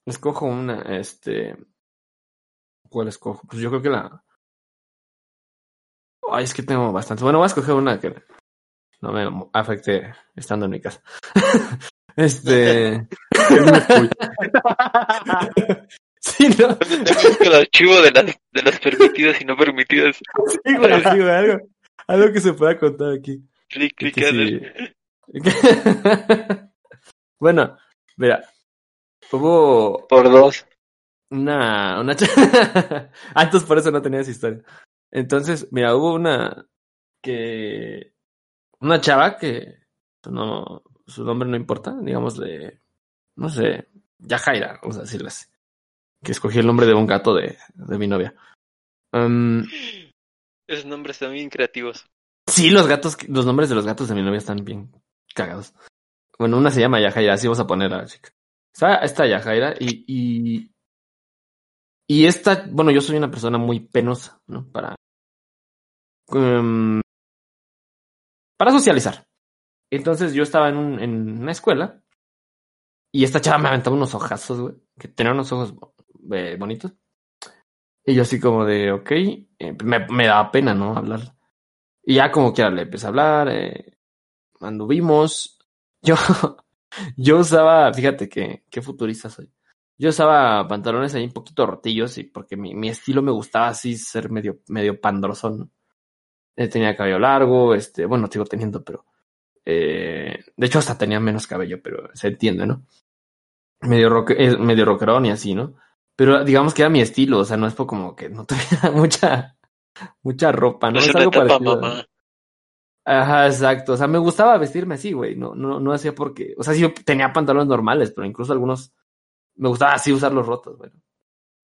escojo una, este. ¿Cuál escojo? Pues yo creo que la. Ay, es que tengo bastante. Bueno, voy a escoger una que no me afecte estando en mi casa. este. Sí, no.
el archivo de las, de las permitidas y no permitidas.
Sí, güey, sí, güey, algo, algo que se pueda contar aquí.
Clic, clic,
sí. bueno, mira, hubo
Por dos.
una, una cha- ah, por eso no tenías historia. Entonces, mira, hubo una que, una chava que no, su nombre no importa, digamos de, no sé, Yajaira, vamos a decirle así, que escogí el nombre de un gato de, de mi novia. Um,
Esos nombres también creativos.
Sí, los gatos, los nombres de los gatos de mi novia están bien cagados. Bueno, una se llama Yajaira, así vamos a poner a la chica. Está esta Yajaira y, y, y esta, bueno, yo soy una persona muy penosa, ¿no? Para, em, para socializar. Entonces yo estaba en, un, en una escuela y esta chava me aventaba unos ojazos, güey, que tenía unos ojos eh, bonitos. Y yo así como de, ok, eh, me, me daba pena, ¿no? Hablar. Y ya como quiera le empecé a hablar, eh, anduvimos. Yo, Yo usaba, fíjate que, qué futurista soy. Yo usaba pantalones ahí un poquito rotillos y porque mi, estilo me gustaba así ser medio, medio pandrosón. Tenía cabello largo, este, bueno, sigo teniendo, pero eh, de hecho hasta tenía menos cabello, pero se entiende, ¿no? Medio rock, eh, medio rockerón y así, ¿no? Pero digamos que era mi estilo, o sea, no es por como que no tuviera mucha, mucha ropa, ¿no? Es algo
me tapa,
parecido.
mamá.
Ajá, exacto. O sea, me gustaba vestirme así, güey. No, no, no hacía porque. O sea, sí yo tenía pantalones normales, pero incluso algunos me gustaba así usarlos rotos, güey.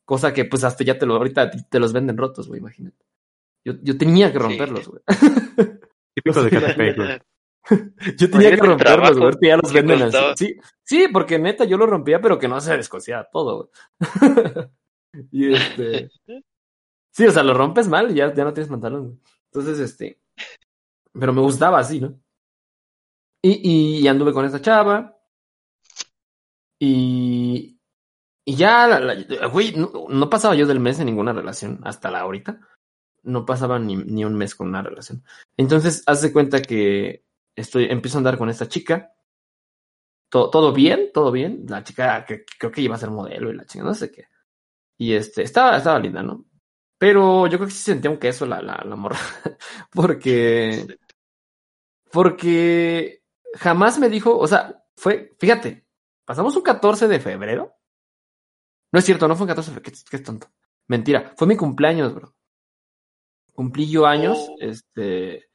Cosa que pues hasta ya te lo, ahorita te los venden rotos, güey, imagínate. Yo, yo tenía que
Sí.
romperlos, güey.
Típico de Catepec, güey.
Yo tenía que romperlos, güey. Ya los venden así. Sí, sí, porque neta yo lo rompía, pero que no se descosiera todo, güey. y este. Sí, o sea, lo rompes mal y ya, ya no tienes pantalón, güey. Entonces, este. Pero me gustaba así, ¿no? Y, y anduve con esa chava. Y. Y ya, la- la- güey, no, no pasaba yo del mes en ninguna relación hasta la ahorita. No pasaba ni, ni un mes con una relación. Entonces, haz de cuenta que estoy, empiezo a andar con esta chica. Todo, todo bien, todo bien. La chica que creo que iba a ser modelo y la chica, no sé qué. Y este, estaba, estaba linda, ¿no? Pero yo creo que sí sentía un queso la, la, la morra. porque. Porque jamás me dijo, o sea, fue, fíjate, pasamos un 14 de febrero. No es cierto, no fue un 14 de febrero, qué, qué tonto. Mentira, fue mi cumpleaños, bro. Cumplí yo años,
Oh.
este,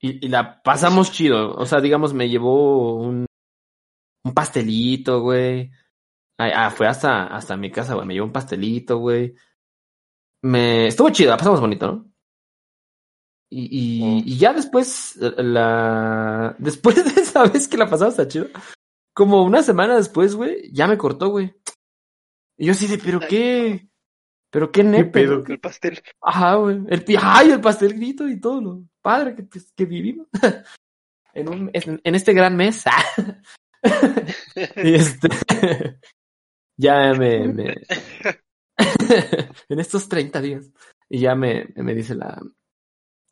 y, y la pasamos chido. O sea, digamos, me llevó un, un pastelito, güey. Ah, fue hasta, hasta mi casa, güey. Me llevó un pastelito, güey. Me, estuvo chido, la pasamos bonito, ¿no? Y, y,
Oh.
y ya después, la, después de esa vez que la pasamos tan chido, como una semana después, güey, ya me cortó, güey. Y yo así de, pero qué, pero qué nepe,
pedo?
¿no?
El pastel.
Ajá, güey. El, ay, el pastelito y todo lo padre que, pues, que vivimos. en, un, en, en este gran mes. y este. ya me. me en estos 30 días. Y ya me, me dice la.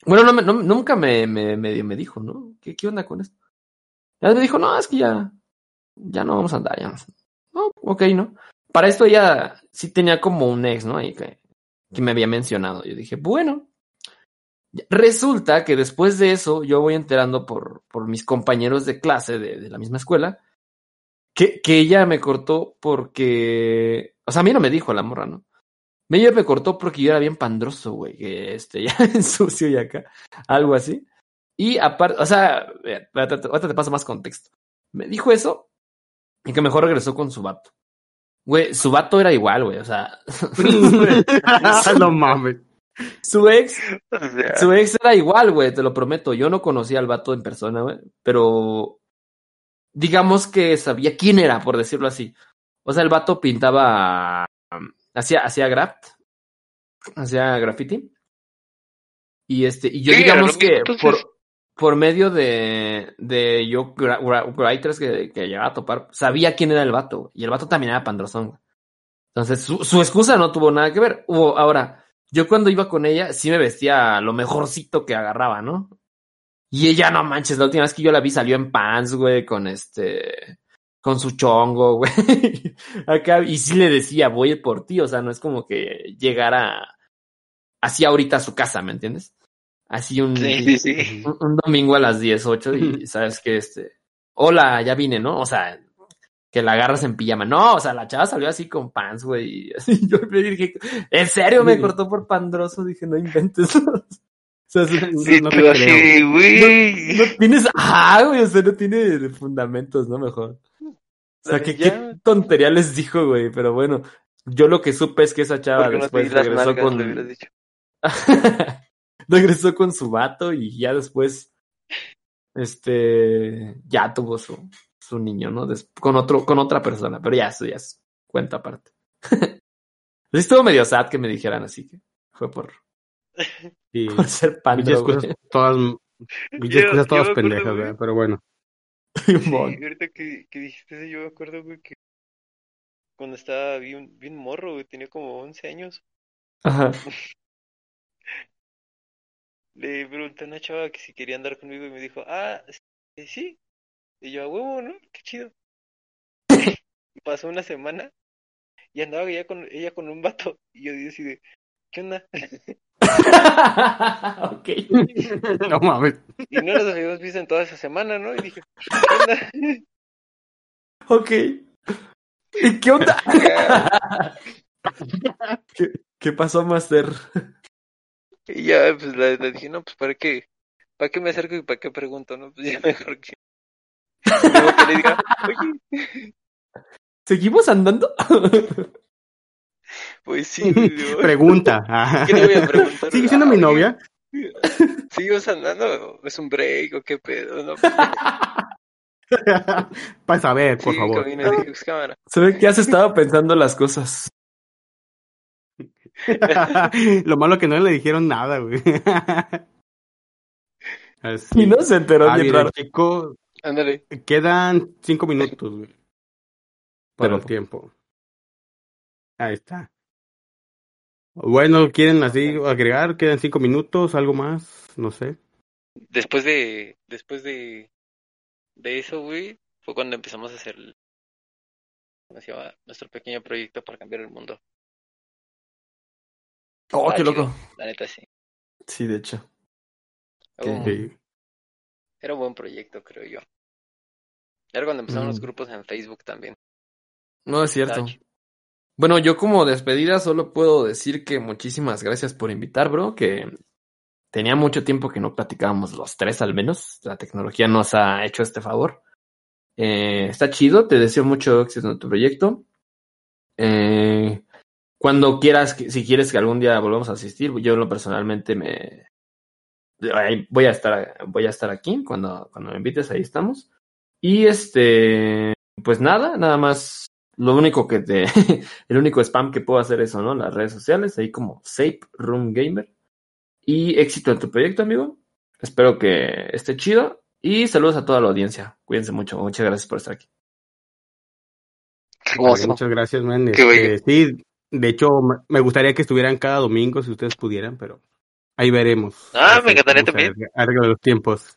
Bueno, no, no, nunca me, me, me, me dijo, ¿no? ¿Qué, ¿Qué onda con esto? Ya me dijo, no, es que ya. Ya no vamos a andar, ya. No, ok, ¿no? Para esto ella sí tenía como un ex, ¿no? Ahí que, que me había mencionado. Yo dije, bueno. Resulta que después de eso yo voy enterando por, por mis compañeros de clase de, de la misma escuela que, que ella me cortó porque... O sea, a mí no me dijo la morra, ¿no? Ella me cortó porque yo era bien pandroso, güey. Que este, ya en sucio y acá. Algo así. Y aparte, o sea, eh, ahorita te paso más contexto. Me dijo eso y que mejor regresó con su vato. Güey, su vato era igual, güey. O sea,
no mames.
Su ex
O sea,
Su ex era igual, güey, te lo prometo. Yo no conocía al vato en persona, güey, pero digamos que sabía quién era, por decirlo así. O sea, el vato pintaba, um, hacía, hacía graft, hacía graffiti. Y este, y yo
Sí,
digamos que
entonces.
por, por medio de, de yo, writers que, que llegaba a topar, sabía quién era el vato, y el vato también era pandrozón, güey. Entonces, su, su excusa no tuvo nada que ver. Hubo, ahora, yo cuando iba con ella, sí me vestía lo mejorcito que agarraba, ¿no? Y ella, no manches, la última vez que yo la vi salió en pants, güey, con este, con su chongo, güey. Acá, y sí le decía, voy por ti, o sea, no es como que llegara así ahorita a su casa, ¿me entiendes? Así un,
Sí, sí, sí.
un, un domingo a las 10, 8 y sabes que este, hola, ya vine, ¿no? O sea, que la agarras en pijama. No, o sea, la chava salió así con pants, güey. y así yo me dije, ¿en serio me cortó por pandroso? Dije, no inventes. o sea,
Sí,
no te
así,
creo.
güey.
no tienes, ah, güey, o sea, no tiene fundamentos, ¿no? Mejor. O sea, ¿qué,
Ya.
qué tontería les dijo, güey, pero bueno, yo lo que supe es que esa chava
no
después regresó
nalgas,
con...
le dicho.
regresó con su vato y ya después, este, ya tuvo su, su niño, ¿no? Des- con otro, con otra persona, pero ya eso ya es cuenta aparte. Sí estuvo medio sad que me dijeran así que fue por,
Sí.
por ser
Muchas
pandro,
cosas todas, muchas
Yo-
cosas todas
acuerdo,
pendejas,
güey.
güey, pero bueno.
Sí, ahorita que, que dijiste eso, yo me acuerdo, güey, que cuando estaba bien, bien morro, güey, tenía como 11 años,
Ajá.
le pregunté a una chava que si quería andar conmigo y me dijo, ah, sí, sí. Y yo, a huevo, ¿no? Qué chido. pasó una semana y andaba ella con, ella con un vato. Y yo decidí, ¿qué onda?
ok.
no mames.
Y no nos habíamos visto en toda esa semana, ¿no? Y dije, ¿qué onda?
Ok. ¿Y qué onda? ¿Qué, ¿Qué, pasó, Master?
Y ya, pues le, le, dije, no, pues para qué, para qué me acerco y para qué pregunto, ¿no? Pues ya mejor que, que le diga, oye.
¿Seguimos andando?
Pues sí.
Pregunta.
¿Qué le voy a preguntar?
¿Sigue siendo mi novia?
¿Sigues andando? ¿Es un break o qué pedo? No,
Para saber, por
sí,
favor.
Camino, pues.
Se ve que has estado pensando las cosas.
Lo malo que no le dijeron nada, güey. Así.
Y no se enteró
Ah,
bien
mira,
raro.
chico,
Ándale.
quedan cinco minutos, güey. Para el tiempo. Ahí está. Bueno, ¿quieren así agregar? Quedan cinco minutos, algo más, no sé.
Después de, después de, de eso, güey, fue cuando empezamos a hacer el- ¿cómo se llama? nuestro pequeño proyecto para cambiar el mundo.
Oh,
Ah,
qué
chido.
loco.
La neta, sí.
Sí, de hecho.
Sí.
Era un buen proyecto, creo yo. Era cuando empezaron los
Mm.
grupos en Facebook también.
No es cierto. Bueno, yo como despedida solo puedo decir que muchísimas gracias por invitar, bro, que tenía mucho tiempo que no platicábamos los tres al menos. La tecnología nos ha hecho este favor. Eh, está chido, te deseo mucho éxito en tu proyecto. Eh, cuando quieras, si quieres que algún día volvamos a asistir, yo lo personalmente me voy a estar, voy a estar aquí cuando, cuando me invites, ahí estamos. Y este, pues nada, nada más. Lo único que te, el único spam que puedo hacer es eso, ¿no? Las redes sociales, ahí como Safe Room Gamer. Y éxito en tu proyecto, amigo. Espero que esté chido. Y saludos a toda la audiencia. Cuídense mucho. Muchas gracias por estar aquí.
Vale, muchas gracias, man.
Qué
Este, sí, de hecho, me gustaría que estuvieran cada domingo si ustedes pudieran, pero ahí veremos.
Ah, me encantaría también.
arregla- los tiempos.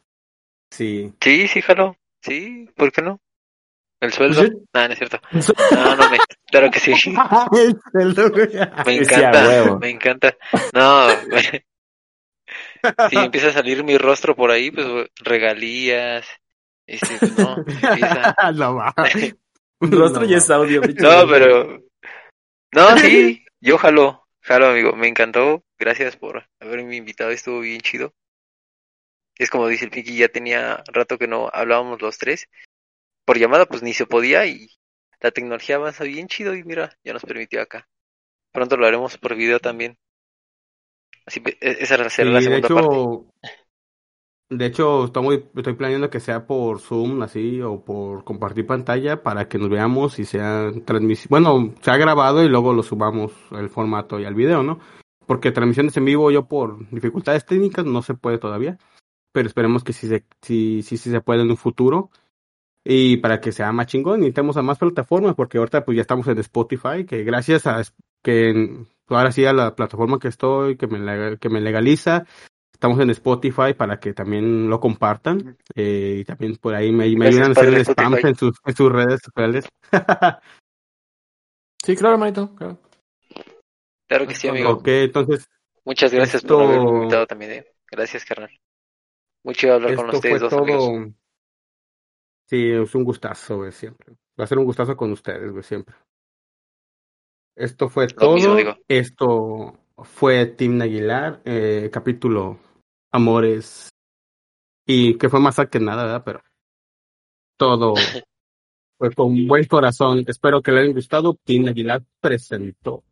Sí.
Sí, sí, jalo. Sí, ¿por qué no? El sueldo.
Pues yo-
No, no es cierto. No, no me. Claro que sí.
El sueldo.
Me
Sí,
encanta, me encanta. No, si empieza a salir mi rostro por ahí, pues regalías. Este, pues, no, empieza.
no va.
Un rostro
No,
ya es audio.
No, pero. No, sí, yo jalo, jalo, amigo. Me encantó. Gracias por haberme invitado. Estuvo bien chido. Es como dice el Pinky, ya tenía rato que no hablábamos los tres. Por llamada, pues ni se podía y la tecnología avanza bien chido y mira, ya nos permitió acá. Pronto lo haremos por video también. Así e- esa será la
de
segunda parte.
De hecho, estoy, estoy planeando que sea por Zoom, así, o por compartir pantalla para que nos veamos y sea transmisión. Bueno, se ha grabado y luego lo subamos el formato y al video, ¿no? Porque transmisiones en vivo yo por dificultades técnicas no se puede todavía, pero esperemos que sí se, sí, sí, sí se puede en un futuro. Y para que sea más chingón, necesitamos a más plataformas, porque ahorita pues ya estamos en Spotify, que gracias a que ahora sí a la plataforma que estoy, que me, que me legaliza, estamos en Spotify para que también lo compartan. eh, y también por ahí me, ayudan a hacer el spam en sus, en sus redes sociales.
Sí, claro, hermanito. Claro.
Claro que sí, amigo.
ok, entonces
Muchas gracias
Esto-
por haberme invitado también. eh. Gracias, carnal. Mucho hablar con
esto
ustedes
fue
dos amigos.
todo. Sí, es un gustazo, güey, siempre. Va a ser un gustazo con ustedes, güey, siempre. Esto fue todo.
mismo digo.
Esto fue Tim Aguilar, eh, capítulo Amores. Y que fue más que nada, ¿verdad? Pero todo fue con buen corazón. Espero que le hayan gustado. Tim Aguilar presentó.